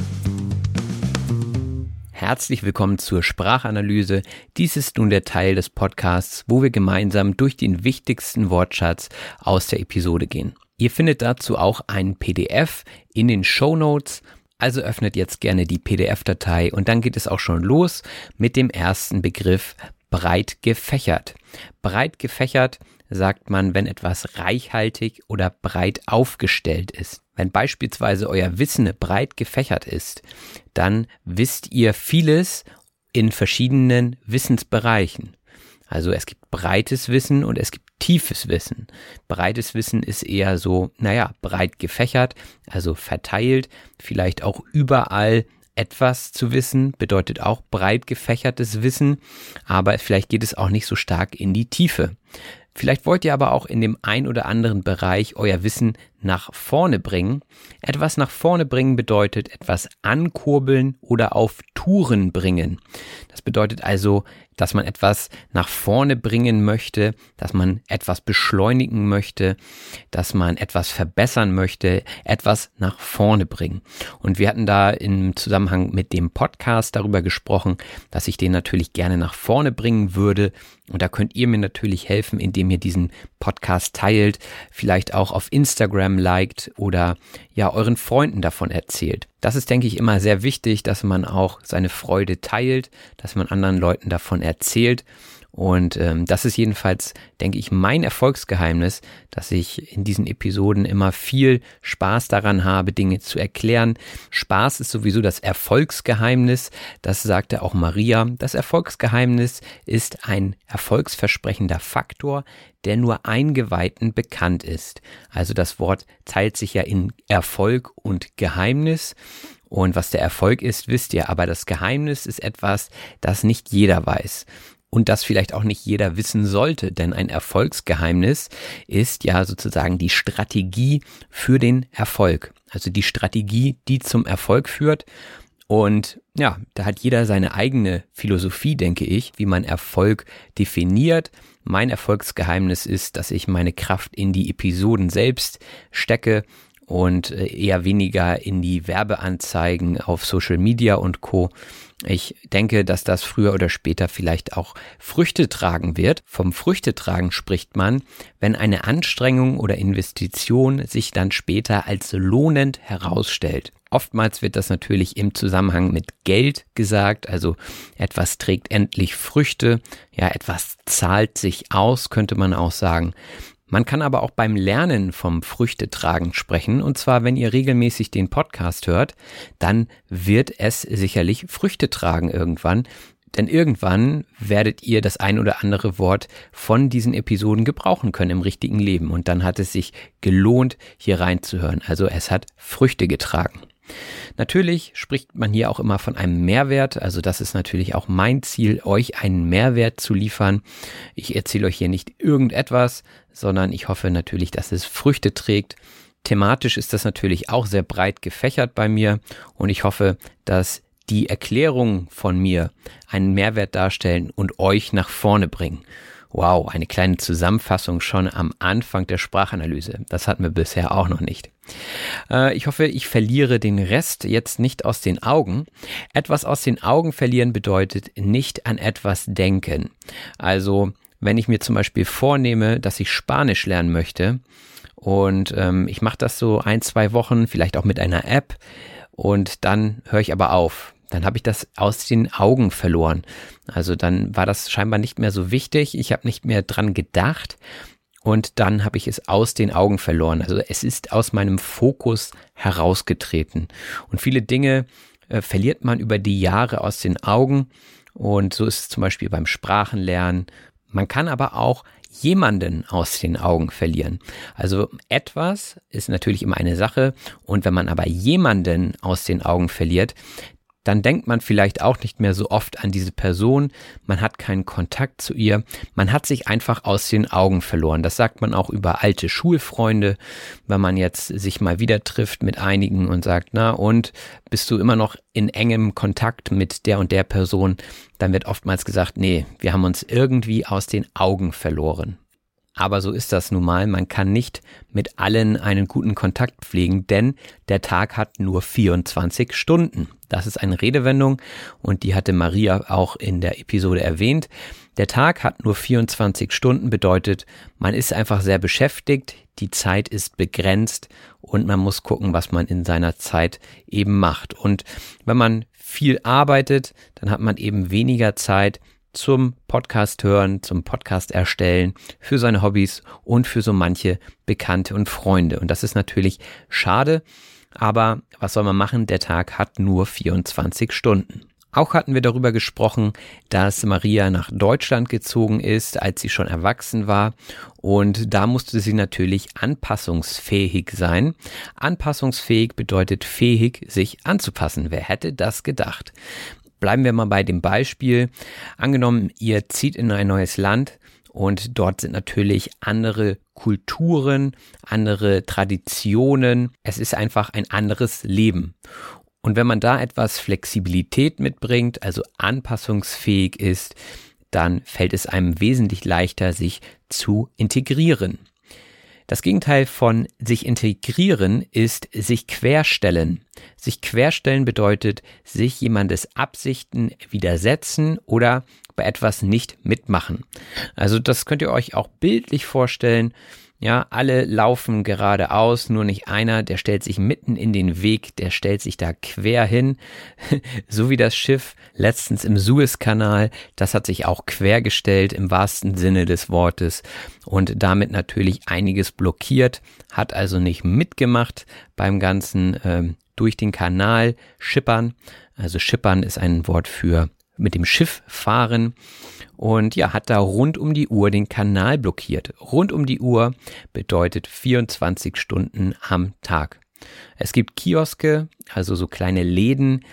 Herzlich willkommen zur Sprachanalyse. Dies ist nun der Teil des Podcasts, wo wir gemeinsam durch den wichtigsten Wortschatz aus der Episode gehen. Ihr findet dazu auch ein PDF in den Show Notes. Also öffnet jetzt gerne die PDF-Datei und dann geht es auch schon los mit dem ersten Begriff breit gefächert. Breit gefächert sagt man, wenn etwas reichhaltig oder breit aufgestellt ist. Wenn beispielsweise euer Wissen breit gefächert ist, dann wisst ihr vieles in verschiedenen Wissensbereichen. Also es gibt breites Wissen und es gibt tiefes Wissen. Breites Wissen ist eher so, naja, breit gefächert, also verteilt, vielleicht auch überall etwas zu wissen, bedeutet auch breit gefächertes Wissen, aber vielleicht geht es auch nicht so stark in die Tiefe. Vielleicht wollt ihr aber auch in dem ein oder anderen Bereich euer Wissen nach vorne bringen. Etwas nach vorne bringen bedeutet etwas ankurbeln oder auf Touren bringen. Das bedeutet also, dass man etwas nach vorne bringen möchte, dass man etwas beschleunigen möchte, dass man etwas verbessern möchte, etwas nach vorne bringen. Und wir hatten da im Zusammenhang mit dem Podcast darüber gesprochen, dass ich den natürlich gerne nach vorne bringen würde. Und da könnt ihr mir natürlich helfen, indem ihr diesen Podcast teilt, vielleicht auch auf Instagram liked oder ja euren Freunden davon erzählt. Das ist, denke ich, immer sehr wichtig, dass man auch seine Freude teilt, dass man anderen Leuten davon erzählt. Und ähm, das ist jedenfalls, denke ich, mein Erfolgsgeheimnis, dass ich in diesen Episoden immer viel Spaß daran habe, Dinge zu erklären. Spaß ist sowieso das Erfolgsgeheimnis. Das sagte auch Maria. Das Erfolgsgeheimnis ist ein erfolgsversprechender Faktor, der nur Eingeweihten bekannt ist. Also das Wort teilt sich ja in Erfolg und Geheimnis. Und was der Erfolg ist, wisst ihr, aber das Geheimnis ist etwas, das nicht jeder weiß und das vielleicht auch nicht jeder wissen sollte, denn ein Erfolgsgeheimnis ist ja sozusagen die Strategie für den Erfolg. Also die Strategie, die zum Erfolg führt. Und ja, da hat jeder seine eigene Philosophie, denke ich, wie man Erfolg definiert. Mein Erfolgsgeheimnis ist, dass ich meine Kraft in die Episoden selbst stecke und äh, eher weniger in die Werbeanzeigen auf Social Media und Co. Ich denke, dass das früher oder später vielleicht auch Früchte tragen wird. Vom Früchtetragen spricht man, wenn eine Anstrengung oder Investition sich dann später als lohnend herausstellt. Oftmals wird das natürlich im Zusammenhang mit Geld gesagt, also etwas trägt endlich Früchte, ja, etwas zahlt sich aus, könnte man auch sagen. Man kann aber auch beim Lernen vom Früchtetragen sprechen. Und zwar, wenn ihr regelmäßig den Podcast hört, dann wird es sicherlich Früchte tragen irgendwann. Denn irgendwann werdet ihr das ein oder andere Wort von diesen Episoden gebrauchen können im richtigen Leben. Und dann hat es sich gelohnt, hier reinzuhören. Also es hat Früchte getragen. Natürlich spricht man hier auch immer von einem Mehrwert, also das ist natürlich auch mein Ziel, euch einen Mehrwert zu liefern. Ich erzähle euch hier nicht irgendetwas, sondern ich hoffe natürlich, dass es Früchte trägt. Thematisch ist das natürlich auch sehr breit gefächert bei mir und ich hoffe, dass die Erklärungen von mir einen Mehrwert darstellen und euch nach vorne bringen. Wow, eine kleine Zusammenfassung schon am Anfang der Sprachanalyse. Das hatten wir bisher auch noch nicht. Äh, ich hoffe, ich verliere den Rest jetzt nicht aus den Augen. Etwas aus den Augen verlieren bedeutet nicht an etwas denken. Also, wenn ich mir zum Beispiel vornehme, dass ich Spanisch lernen möchte und ähm, ich mache das so ein, zwei Wochen, vielleicht auch mit einer App und dann höre ich aber auf dann habe ich das aus den Augen verloren. Also dann war das scheinbar nicht mehr so wichtig. Ich habe nicht mehr dran gedacht und dann habe ich es aus den Augen verloren. Also es ist aus meinem Fokus herausgetreten. Und viele Dinge äh, verliert man über die Jahre aus den Augen. Und so ist es zum Beispiel beim Sprachenlernen. Man kann aber auch jemanden aus den Augen verlieren. Also etwas ist natürlich immer eine Sache und wenn man aber jemanden aus den Augen verliert, dann denkt man vielleicht auch nicht mehr so oft an diese Person, man hat keinen Kontakt zu ihr, man hat sich einfach aus den Augen verloren. Das sagt man auch über alte Schulfreunde, wenn man jetzt sich mal wieder trifft mit einigen und sagt, na und bist du immer noch in engem Kontakt mit der und der Person, dann wird oftmals gesagt, nee, wir haben uns irgendwie aus den Augen verloren. Aber so ist das nun mal. Man kann nicht mit allen einen guten Kontakt pflegen, denn der Tag hat nur 24 Stunden. Das ist eine Redewendung und die hatte Maria auch in der Episode erwähnt. Der Tag hat nur 24 Stunden bedeutet, man ist einfach sehr beschäftigt, die Zeit ist begrenzt und man muss gucken, was man in seiner Zeit eben macht. Und wenn man viel arbeitet, dann hat man eben weniger Zeit zum Podcast hören, zum Podcast erstellen, für seine Hobbys und für so manche Bekannte und Freunde. Und das ist natürlich schade, aber was soll man machen? Der Tag hat nur 24 Stunden. Auch hatten wir darüber gesprochen, dass Maria nach Deutschland gezogen ist, als sie schon erwachsen war. Und da musste sie natürlich anpassungsfähig sein. Anpassungsfähig bedeutet fähig, sich anzupassen. Wer hätte das gedacht? Bleiben wir mal bei dem Beispiel. Angenommen, ihr zieht in ein neues Land und dort sind natürlich andere Kulturen, andere Traditionen. Es ist einfach ein anderes Leben. Und wenn man da etwas Flexibilität mitbringt, also anpassungsfähig ist, dann fällt es einem wesentlich leichter, sich zu integrieren. Das Gegenteil von sich integrieren ist sich querstellen. Sich querstellen bedeutet sich jemandes Absichten widersetzen oder bei etwas nicht mitmachen. Also das könnt ihr euch auch bildlich vorstellen. Ja, alle laufen geradeaus, nur nicht einer, der stellt sich mitten in den Weg, der stellt sich da quer hin, so wie das Schiff letztens im Suezkanal, das hat sich auch quergestellt im wahrsten Sinne des Wortes und damit natürlich einiges blockiert, hat also nicht mitgemacht beim ganzen ähm, durch den Kanal schippern. Also schippern ist ein Wort für mit dem Schiff fahren und ja, hat da rund um die Uhr den Kanal blockiert. Rund um die Uhr bedeutet 24 Stunden am Tag. Es gibt Kioske, also so kleine Läden,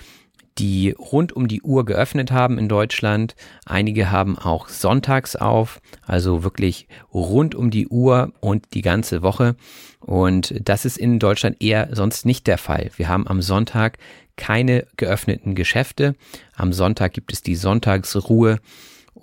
die rund um die Uhr geöffnet haben in Deutschland. Einige haben auch sonntags auf, also wirklich rund um die Uhr und die ganze Woche. Und das ist in Deutschland eher sonst nicht der Fall. Wir haben am Sonntag keine geöffneten Geschäfte. Am Sonntag gibt es die Sonntagsruhe.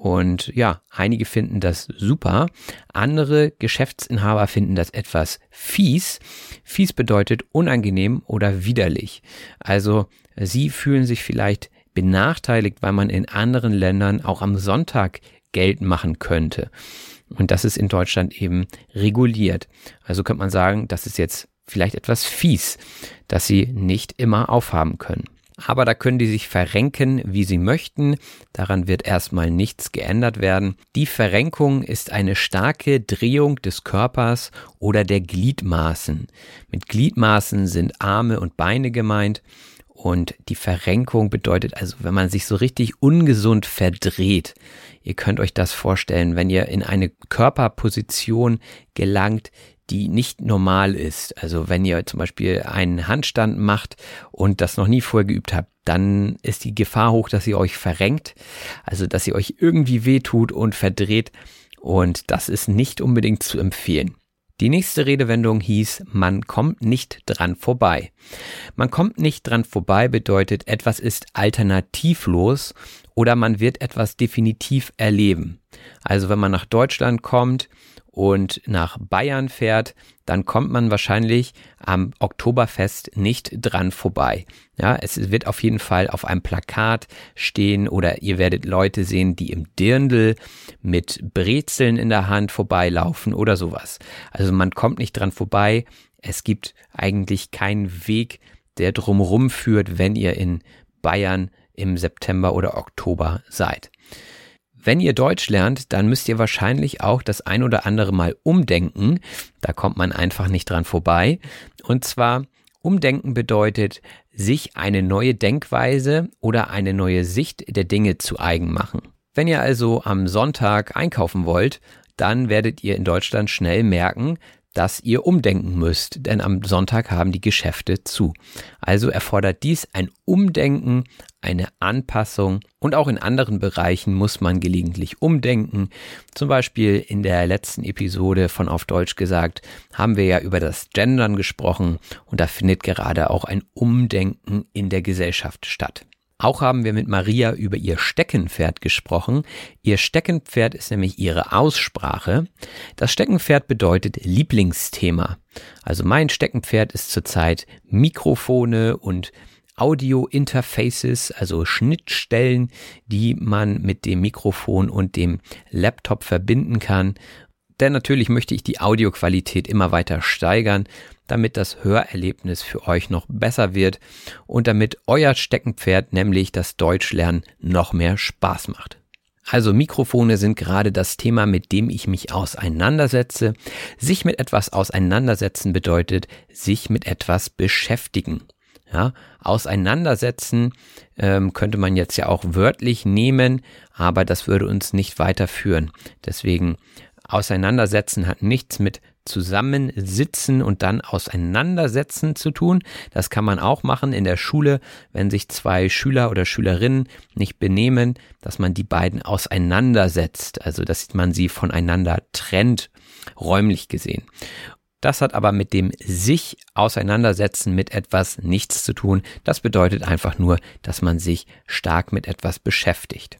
Und ja, einige finden das super. Andere Geschäftsinhaber finden das etwas fies. Fies bedeutet unangenehm oder widerlich. Also sie fühlen sich vielleicht benachteiligt, weil man in anderen Ländern auch am Sonntag Geld machen könnte. Und das ist in Deutschland eben reguliert. Also könnte man sagen, das ist jetzt vielleicht etwas fies, dass sie nicht immer aufhaben können. Aber da können die sich verrenken, wie sie möchten. Daran wird erstmal nichts geändert werden. Die Verrenkung ist eine starke Drehung des Körpers oder der Gliedmaßen. Mit Gliedmaßen sind Arme und Beine gemeint. Und die Verrenkung bedeutet also, wenn man sich so richtig ungesund verdreht. Ihr könnt euch das vorstellen, wenn ihr in eine Körperposition gelangt, die nicht normal ist. Also wenn ihr zum Beispiel einen Handstand macht und das noch nie vorher geübt habt, dann ist die Gefahr hoch, dass ihr euch verrenkt, also dass ihr euch irgendwie wehtut und verdreht und das ist nicht unbedingt zu empfehlen. Die nächste Redewendung hieß, man kommt nicht dran vorbei. Man kommt nicht dran vorbei bedeutet, etwas ist alternativlos oder man wird etwas definitiv erleben. Also wenn man nach Deutschland kommt und nach Bayern fährt, dann kommt man wahrscheinlich am Oktoberfest nicht dran vorbei. Ja, es wird auf jeden Fall auf einem Plakat stehen oder ihr werdet Leute sehen, die im Dirndl mit Brezeln in der Hand vorbeilaufen oder sowas. Also man kommt nicht dran vorbei. Es gibt eigentlich keinen Weg, der drumherum führt, wenn ihr in Bayern im September oder Oktober seid. Wenn ihr Deutsch lernt, dann müsst ihr wahrscheinlich auch das ein oder andere Mal umdenken. Da kommt man einfach nicht dran vorbei. Und zwar umdenken bedeutet, sich eine neue Denkweise oder eine neue Sicht der Dinge zu eigen machen. Wenn ihr also am Sonntag einkaufen wollt, dann werdet ihr in Deutschland schnell merken, dass ihr umdenken müsst, denn am Sonntag haben die Geschäfte zu. Also erfordert dies ein Umdenken, eine Anpassung und auch in anderen Bereichen muss man gelegentlich umdenken. Zum Beispiel in der letzten Episode von Auf Deutsch gesagt haben wir ja über das Gendern gesprochen und da findet gerade auch ein Umdenken in der Gesellschaft statt. Auch haben wir mit Maria über ihr Steckenpferd gesprochen. Ihr Steckenpferd ist nämlich ihre Aussprache. Das Steckenpferd bedeutet Lieblingsthema. Also mein Steckenpferd ist zurzeit Mikrofone und Audio-Interfaces, also Schnittstellen, die man mit dem Mikrofon und dem Laptop verbinden kann. Denn natürlich möchte ich die Audioqualität immer weiter steigern damit das Hörerlebnis für euch noch besser wird und damit euer Steckenpferd, nämlich das Deutschlernen, noch mehr Spaß macht. Also Mikrofone sind gerade das Thema, mit dem ich mich auseinandersetze. Sich mit etwas auseinandersetzen bedeutet sich mit etwas beschäftigen. Ja, auseinandersetzen ähm, könnte man jetzt ja auch wörtlich nehmen, aber das würde uns nicht weiterführen. Deswegen auseinandersetzen hat nichts mit zusammensitzen und dann auseinandersetzen zu tun. Das kann man auch machen in der Schule, wenn sich zwei Schüler oder Schülerinnen nicht benehmen, dass man die beiden auseinandersetzt, also dass man sie voneinander trennt, räumlich gesehen. Das hat aber mit dem sich auseinandersetzen mit etwas nichts zu tun. Das bedeutet einfach nur, dass man sich stark mit etwas beschäftigt.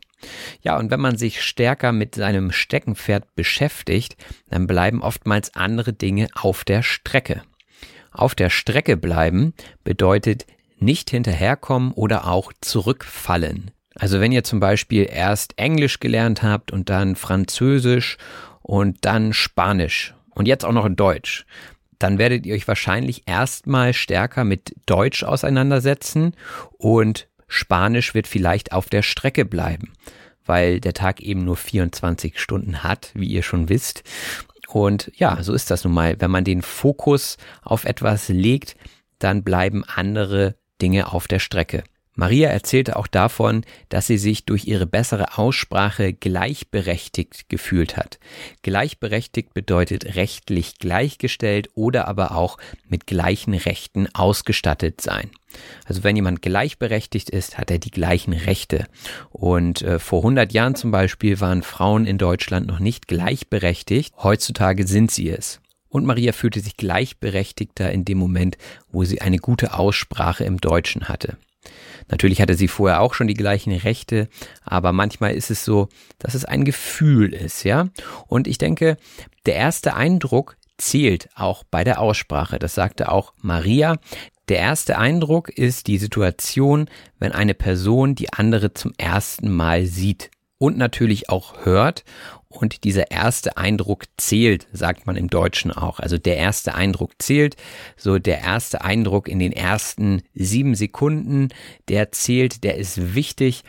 Ja, und wenn man sich stärker mit seinem Steckenpferd beschäftigt, dann bleiben oftmals andere Dinge auf der Strecke. Auf der Strecke bleiben bedeutet nicht hinterherkommen oder auch zurückfallen. Also wenn ihr zum Beispiel erst Englisch gelernt habt und dann Französisch und dann Spanisch und jetzt auch noch Deutsch, dann werdet ihr euch wahrscheinlich erstmal stärker mit Deutsch auseinandersetzen und Spanisch wird vielleicht auf der Strecke bleiben, weil der Tag eben nur 24 Stunden hat, wie ihr schon wisst. Und ja, so ist das nun mal. Wenn man den Fokus auf etwas legt, dann bleiben andere Dinge auf der Strecke. Maria erzählte auch davon, dass sie sich durch ihre bessere Aussprache gleichberechtigt gefühlt hat. Gleichberechtigt bedeutet rechtlich gleichgestellt oder aber auch mit gleichen Rechten ausgestattet sein. Also wenn jemand gleichberechtigt ist, hat er die gleichen Rechte. Und äh, vor 100 Jahren zum Beispiel waren Frauen in Deutschland noch nicht gleichberechtigt. Heutzutage sind sie es. Und Maria fühlte sich gleichberechtigter in dem Moment, wo sie eine gute Aussprache im Deutschen hatte. Natürlich hatte sie vorher auch schon die gleichen Rechte, aber manchmal ist es so, dass es ein Gefühl ist, ja. Und ich denke, der erste Eindruck zählt auch bei der Aussprache. Das sagte auch Maria. Der erste Eindruck ist die Situation, wenn eine Person die andere zum ersten Mal sieht und natürlich auch hört. Und dieser erste Eindruck zählt, sagt man im Deutschen auch. Also der erste Eindruck zählt. So der erste Eindruck in den ersten sieben Sekunden, der zählt, der ist wichtig.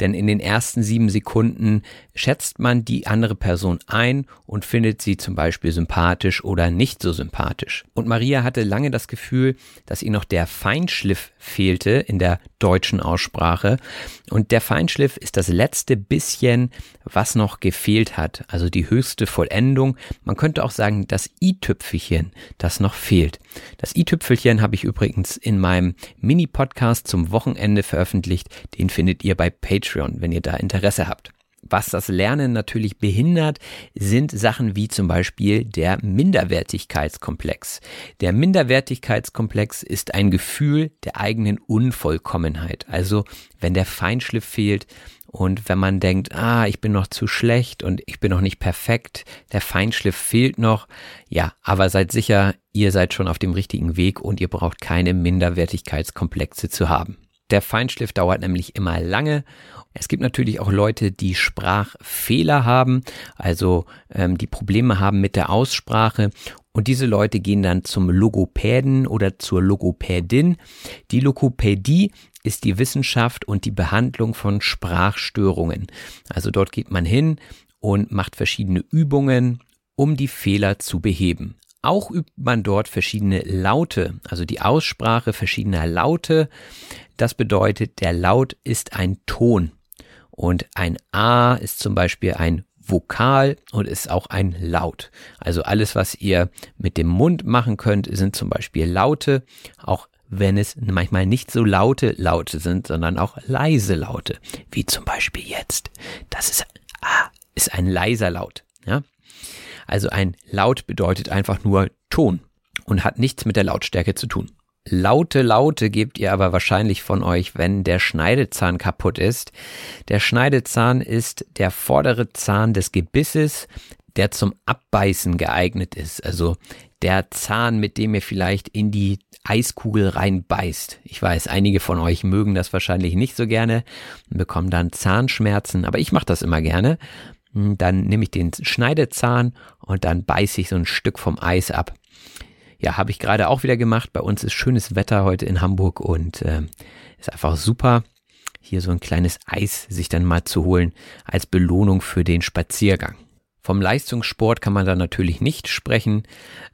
Denn in den ersten sieben Sekunden schätzt man die andere Person ein und findet sie zum Beispiel sympathisch oder nicht so sympathisch. Und Maria hatte lange das Gefühl, dass ihr noch der Feinschliff fehlte in der deutschen Aussprache. Und der Feinschliff ist das letzte bisschen, was noch gefehlt hat. Also die höchste Vollendung. Man könnte auch sagen, das i-Tüpfelchen, das noch fehlt. Das i-Tüpfelchen habe ich übrigens in meinem Mini-Podcast zum Wochenende veröffentlicht. Den findet ihr bei Patreon, wenn ihr da Interesse habt. Was das Lernen natürlich behindert, sind Sachen wie zum Beispiel der Minderwertigkeitskomplex. Der Minderwertigkeitskomplex ist ein Gefühl der eigenen Unvollkommenheit. Also wenn der Feinschliff fehlt und wenn man denkt, ah, ich bin noch zu schlecht und ich bin noch nicht perfekt, der Feinschliff fehlt noch, ja, aber seid sicher, ihr seid schon auf dem richtigen Weg und ihr braucht keine Minderwertigkeitskomplexe zu haben. Der Feinschliff dauert nämlich immer lange es gibt natürlich auch Leute, die Sprachfehler haben, also ähm, die Probleme haben mit der Aussprache. Und diese Leute gehen dann zum Logopäden oder zur Logopädin. Die Logopädie ist die Wissenschaft und die Behandlung von Sprachstörungen. Also dort geht man hin und macht verschiedene Übungen, um die Fehler zu beheben. Auch übt man dort verschiedene Laute, also die Aussprache verschiedener Laute. Das bedeutet, der Laut ist ein Ton. Und ein A ist zum Beispiel ein Vokal und ist auch ein Laut. Also alles, was ihr mit dem Mund machen könnt, sind zum Beispiel Laute, auch wenn es manchmal nicht so laute Laute sind, sondern auch leise Laute, wie zum Beispiel jetzt. Das ist, A ist ein leiser Laut. Ja? Also ein Laut bedeutet einfach nur Ton und hat nichts mit der Lautstärke zu tun. Laute Laute gebt ihr aber wahrscheinlich von euch, wenn der Schneidezahn kaputt ist. Der Schneidezahn ist der vordere Zahn des Gebisses, der zum Abbeißen geeignet ist. Also der Zahn, mit dem ihr vielleicht in die Eiskugel reinbeißt. Ich weiß, einige von euch mögen das wahrscheinlich nicht so gerne und bekommen dann Zahnschmerzen, aber ich mache das immer gerne. Dann nehme ich den Schneidezahn und dann beiße ich so ein Stück vom Eis ab ja, habe ich gerade auch wieder gemacht. Bei uns ist schönes Wetter heute in Hamburg und äh, ist einfach super, hier so ein kleines Eis sich dann mal zu holen als Belohnung für den Spaziergang. Vom Leistungssport kann man da natürlich nicht sprechen.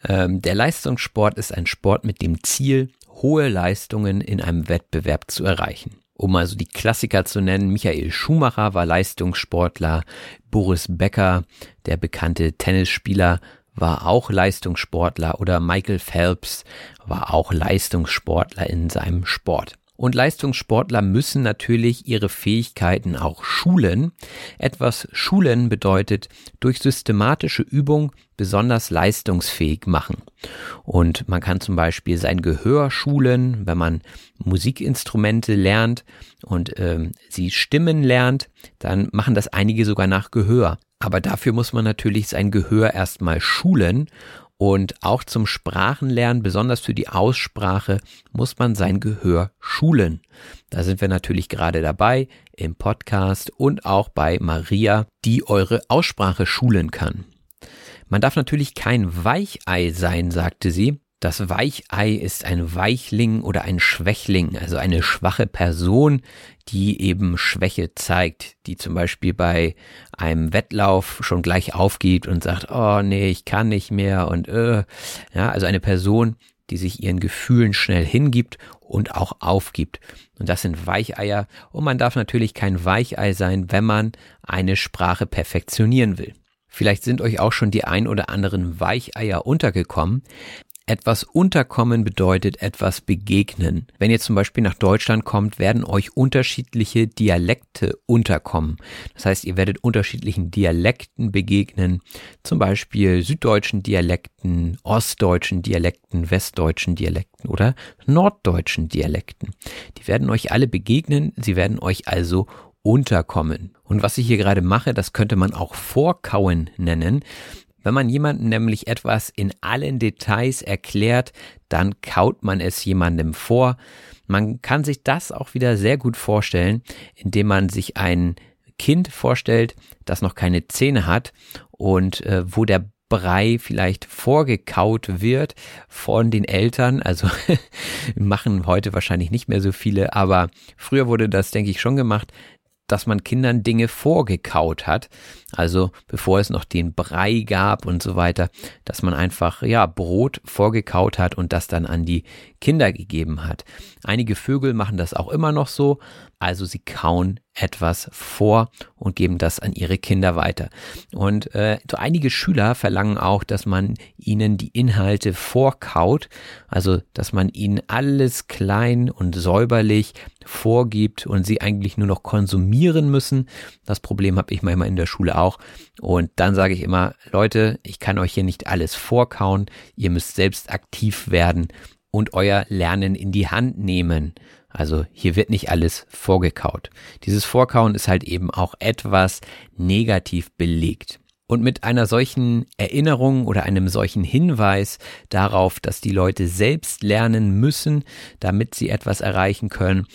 Ähm, der Leistungssport ist ein Sport mit dem Ziel, hohe Leistungen in einem Wettbewerb zu erreichen. Um also die Klassiker zu nennen, Michael Schumacher war Leistungssportler, Boris Becker, der bekannte Tennisspieler, war auch Leistungssportler oder Michael Phelps war auch Leistungssportler in seinem Sport. Und Leistungssportler müssen natürlich ihre Fähigkeiten auch schulen. Etwas schulen bedeutet durch systematische Übung besonders leistungsfähig machen. Und man kann zum Beispiel sein Gehör schulen, wenn man Musikinstrumente lernt und ähm, sie Stimmen lernt, dann machen das einige sogar nach Gehör. Aber dafür muss man natürlich sein Gehör erstmal schulen und auch zum Sprachenlernen, besonders für die Aussprache, muss man sein Gehör schulen. Da sind wir natürlich gerade dabei im Podcast und auch bei Maria, die eure Aussprache schulen kann. Man darf natürlich kein Weichei sein, sagte sie. Das Weichei ist ein Weichling oder ein Schwächling, also eine schwache Person, die eben Schwäche zeigt, die zum Beispiel bei einem Wettlauf schon gleich aufgibt und sagt, oh nee, ich kann nicht mehr und äh, ja, also eine Person, die sich ihren Gefühlen schnell hingibt und auch aufgibt. Und das sind Weicheier. Und man darf natürlich kein Weichei sein, wenn man eine Sprache perfektionieren will. Vielleicht sind euch auch schon die ein oder anderen Weicheier untergekommen. Etwas unterkommen bedeutet etwas begegnen. Wenn ihr zum Beispiel nach Deutschland kommt, werden euch unterschiedliche Dialekte unterkommen. Das heißt, ihr werdet unterschiedlichen Dialekten begegnen, zum Beispiel süddeutschen Dialekten, ostdeutschen Dialekten, westdeutschen Dialekten oder norddeutschen Dialekten. Die werden euch alle begegnen, sie werden euch also unterkommen. Und was ich hier gerade mache, das könnte man auch Vorkauen nennen. Wenn man jemandem nämlich etwas in allen Details erklärt, dann kaut man es jemandem vor. Man kann sich das auch wieder sehr gut vorstellen, indem man sich ein Kind vorstellt, das noch keine Zähne hat und äh, wo der Brei vielleicht vorgekaut wird von den Eltern. Also machen heute wahrscheinlich nicht mehr so viele, aber früher wurde das, denke ich, schon gemacht. Dass man Kindern Dinge vorgekaut hat. Also bevor es noch den Brei gab und so weiter, dass man einfach, ja, Brot vorgekaut hat und das dann an die Kinder gegeben hat. Einige Vögel machen das auch immer noch so. Also sie kauen etwas vor und geben das an ihre Kinder weiter. Und äh, so einige Schüler verlangen auch, dass man ihnen die Inhalte vorkaut, also dass man ihnen alles klein und säuberlich vorgibt und sie eigentlich nur noch konsumieren müssen. Das Problem habe ich manchmal in der Schule auch. Und dann sage ich immer, Leute, ich kann euch hier nicht alles vorkauen, ihr müsst selbst aktiv werden und euer Lernen in die Hand nehmen. Also hier wird nicht alles vorgekaut. Dieses Vorkauen ist halt eben auch etwas negativ belegt. Und mit einer solchen Erinnerung oder einem solchen Hinweis darauf, dass die Leute selbst lernen müssen, damit sie etwas erreichen können,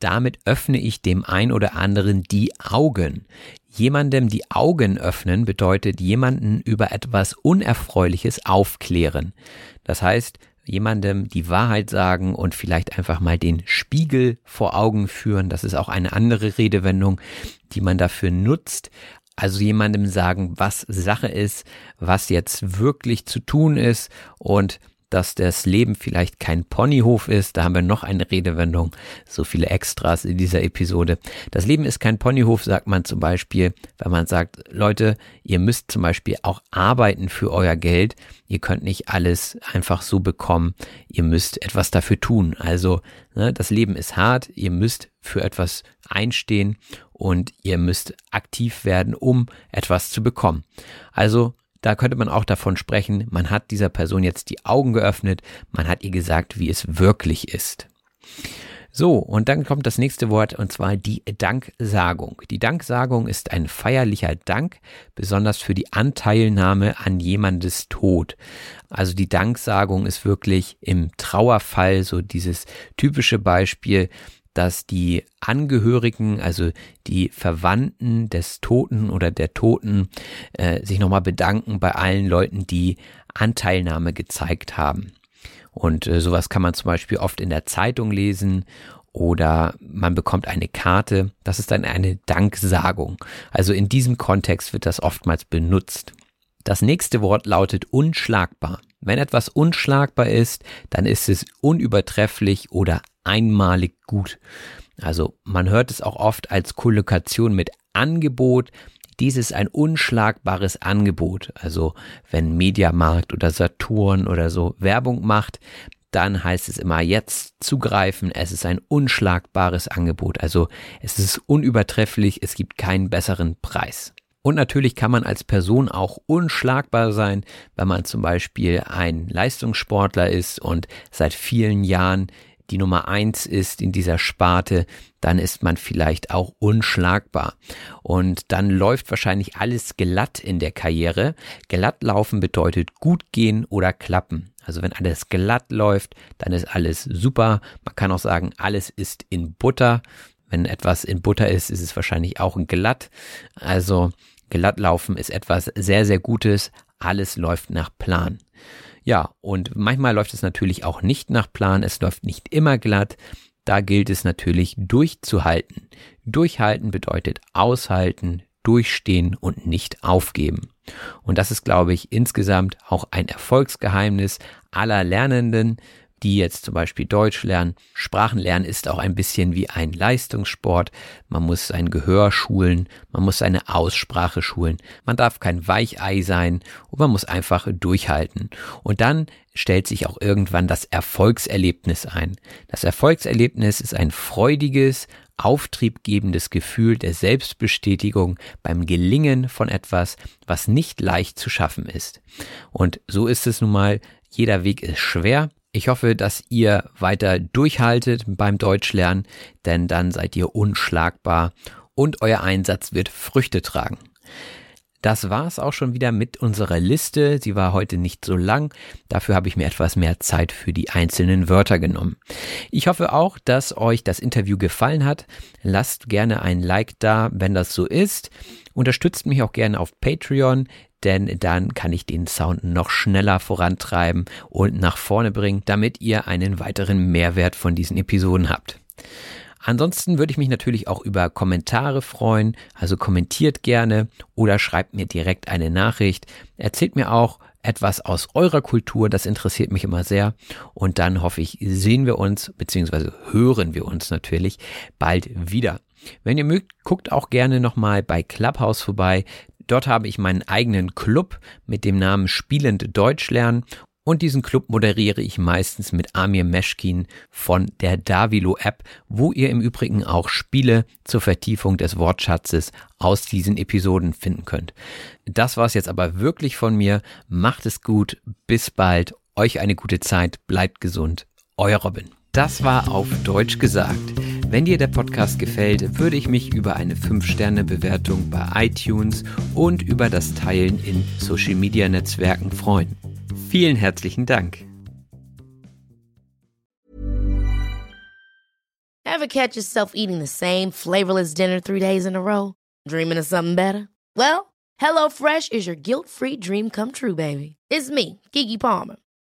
damit öffne ich dem ein oder anderen die Augen. Jemandem die Augen öffnen bedeutet jemanden über etwas Unerfreuliches aufklären. Das heißt, jemandem die Wahrheit sagen und vielleicht einfach mal den Spiegel vor Augen führen. Das ist auch eine andere Redewendung, die man dafür nutzt. Also jemandem sagen, was Sache ist, was jetzt wirklich zu tun ist und dass das Leben vielleicht kein Ponyhof ist. Da haben wir noch eine Redewendung, so viele Extras in dieser Episode. Das Leben ist kein Ponyhof, sagt man zum Beispiel, wenn man sagt, Leute, ihr müsst zum Beispiel auch arbeiten für euer Geld. Ihr könnt nicht alles einfach so bekommen. Ihr müsst etwas dafür tun. Also ne, das Leben ist hart. Ihr müsst für etwas einstehen und ihr müsst aktiv werden, um etwas zu bekommen. Also da könnte man auch davon sprechen, man hat dieser Person jetzt die Augen geöffnet, man hat ihr gesagt, wie es wirklich ist. So, und dann kommt das nächste Wort und zwar die Danksagung. Die Danksagung ist ein feierlicher Dank, besonders für die Anteilnahme an jemandes Tod. Also die Danksagung ist wirklich im Trauerfall so dieses typische Beispiel, dass die Angehörigen, also die Verwandten des Toten oder der Toten, äh, sich nochmal bedanken bei allen Leuten, die Anteilnahme gezeigt haben. Und äh, sowas kann man zum Beispiel oft in der Zeitung lesen oder man bekommt eine Karte. Das ist dann eine Danksagung. Also in diesem Kontext wird das oftmals benutzt. Das nächste Wort lautet unschlagbar. Wenn etwas unschlagbar ist, dann ist es unübertrefflich oder einmalig gut. Also man hört es auch oft als Kollokation mit Angebot. Dies ist ein unschlagbares Angebot. Also wenn Mediamarkt oder Saturn oder so Werbung macht, dann heißt es immer jetzt zugreifen. Es ist ein unschlagbares Angebot. Also es ist unübertrefflich. Es gibt keinen besseren Preis. Und natürlich kann man als Person auch unschlagbar sein, wenn man zum Beispiel ein Leistungssportler ist und seit vielen Jahren die Nummer eins ist in dieser Sparte, dann ist man vielleicht auch unschlagbar. Und dann läuft wahrscheinlich alles glatt in der Karriere. Glatt laufen bedeutet gut gehen oder klappen. Also wenn alles glatt läuft, dann ist alles super. Man kann auch sagen, alles ist in Butter. Wenn etwas in Butter ist, ist es wahrscheinlich auch glatt. Also glatt laufen ist etwas sehr, sehr Gutes. Alles läuft nach Plan. Ja, und manchmal läuft es natürlich auch nicht nach Plan, es läuft nicht immer glatt. Da gilt es natürlich durchzuhalten. Durchhalten bedeutet aushalten, durchstehen und nicht aufgeben. Und das ist, glaube ich, insgesamt auch ein Erfolgsgeheimnis aller Lernenden, die jetzt zum Beispiel Deutsch lernen. Sprachenlernen ist auch ein bisschen wie ein Leistungssport. Man muss sein Gehör schulen, man muss seine Aussprache schulen. Man darf kein Weichei sein und man muss einfach durchhalten. Und dann stellt sich auch irgendwann das Erfolgserlebnis ein. Das Erfolgserlebnis ist ein freudiges, auftriebgebendes Gefühl der Selbstbestätigung beim Gelingen von etwas, was nicht leicht zu schaffen ist. Und so ist es nun mal, jeder Weg ist schwer, ich hoffe, dass ihr weiter durchhaltet beim Deutschlernen, denn dann seid ihr unschlagbar und euer Einsatz wird Früchte tragen. Das war's auch schon wieder mit unserer Liste. Sie war heute nicht so lang. Dafür habe ich mir etwas mehr Zeit für die einzelnen Wörter genommen. Ich hoffe auch, dass euch das Interview gefallen hat. Lasst gerne ein Like da, wenn das so ist. Unterstützt mich auch gerne auf Patreon denn dann kann ich den Sound noch schneller vorantreiben und nach vorne bringen, damit ihr einen weiteren Mehrwert von diesen Episoden habt. Ansonsten würde ich mich natürlich auch über Kommentare freuen, also kommentiert gerne oder schreibt mir direkt eine Nachricht. Erzählt mir auch etwas aus eurer Kultur, das interessiert mich immer sehr. Und dann hoffe ich, sehen wir uns, beziehungsweise hören wir uns natürlich bald wieder. Wenn ihr mögt, guckt auch gerne nochmal bei Clubhouse vorbei. Dort habe ich meinen eigenen Club mit dem Namen Spielend Deutsch lernen und diesen Club moderiere ich meistens mit Amir Meschkin von der Davilo App, wo ihr im Übrigen auch Spiele zur Vertiefung des Wortschatzes aus diesen Episoden finden könnt. Das war's jetzt aber wirklich von mir. Macht es gut. Bis bald. Euch eine gute Zeit. Bleibt gesund. Euer Robin. Das war auf Deutsch gesagt. Wenn dir der Podcast gefällt, würde ich mich über eine 5-Sterne-Bewertung bei iTunes und über das Teilen in Social-Media-Netzwerken freuen. Vielen herzlichen Dank. Ever catch yourself eating the same flavorless dinner three days in a row? Dreaming of something better? Well, HelloFresh is your guilt-free dream come true, baby. It's me, Kiki Palmer.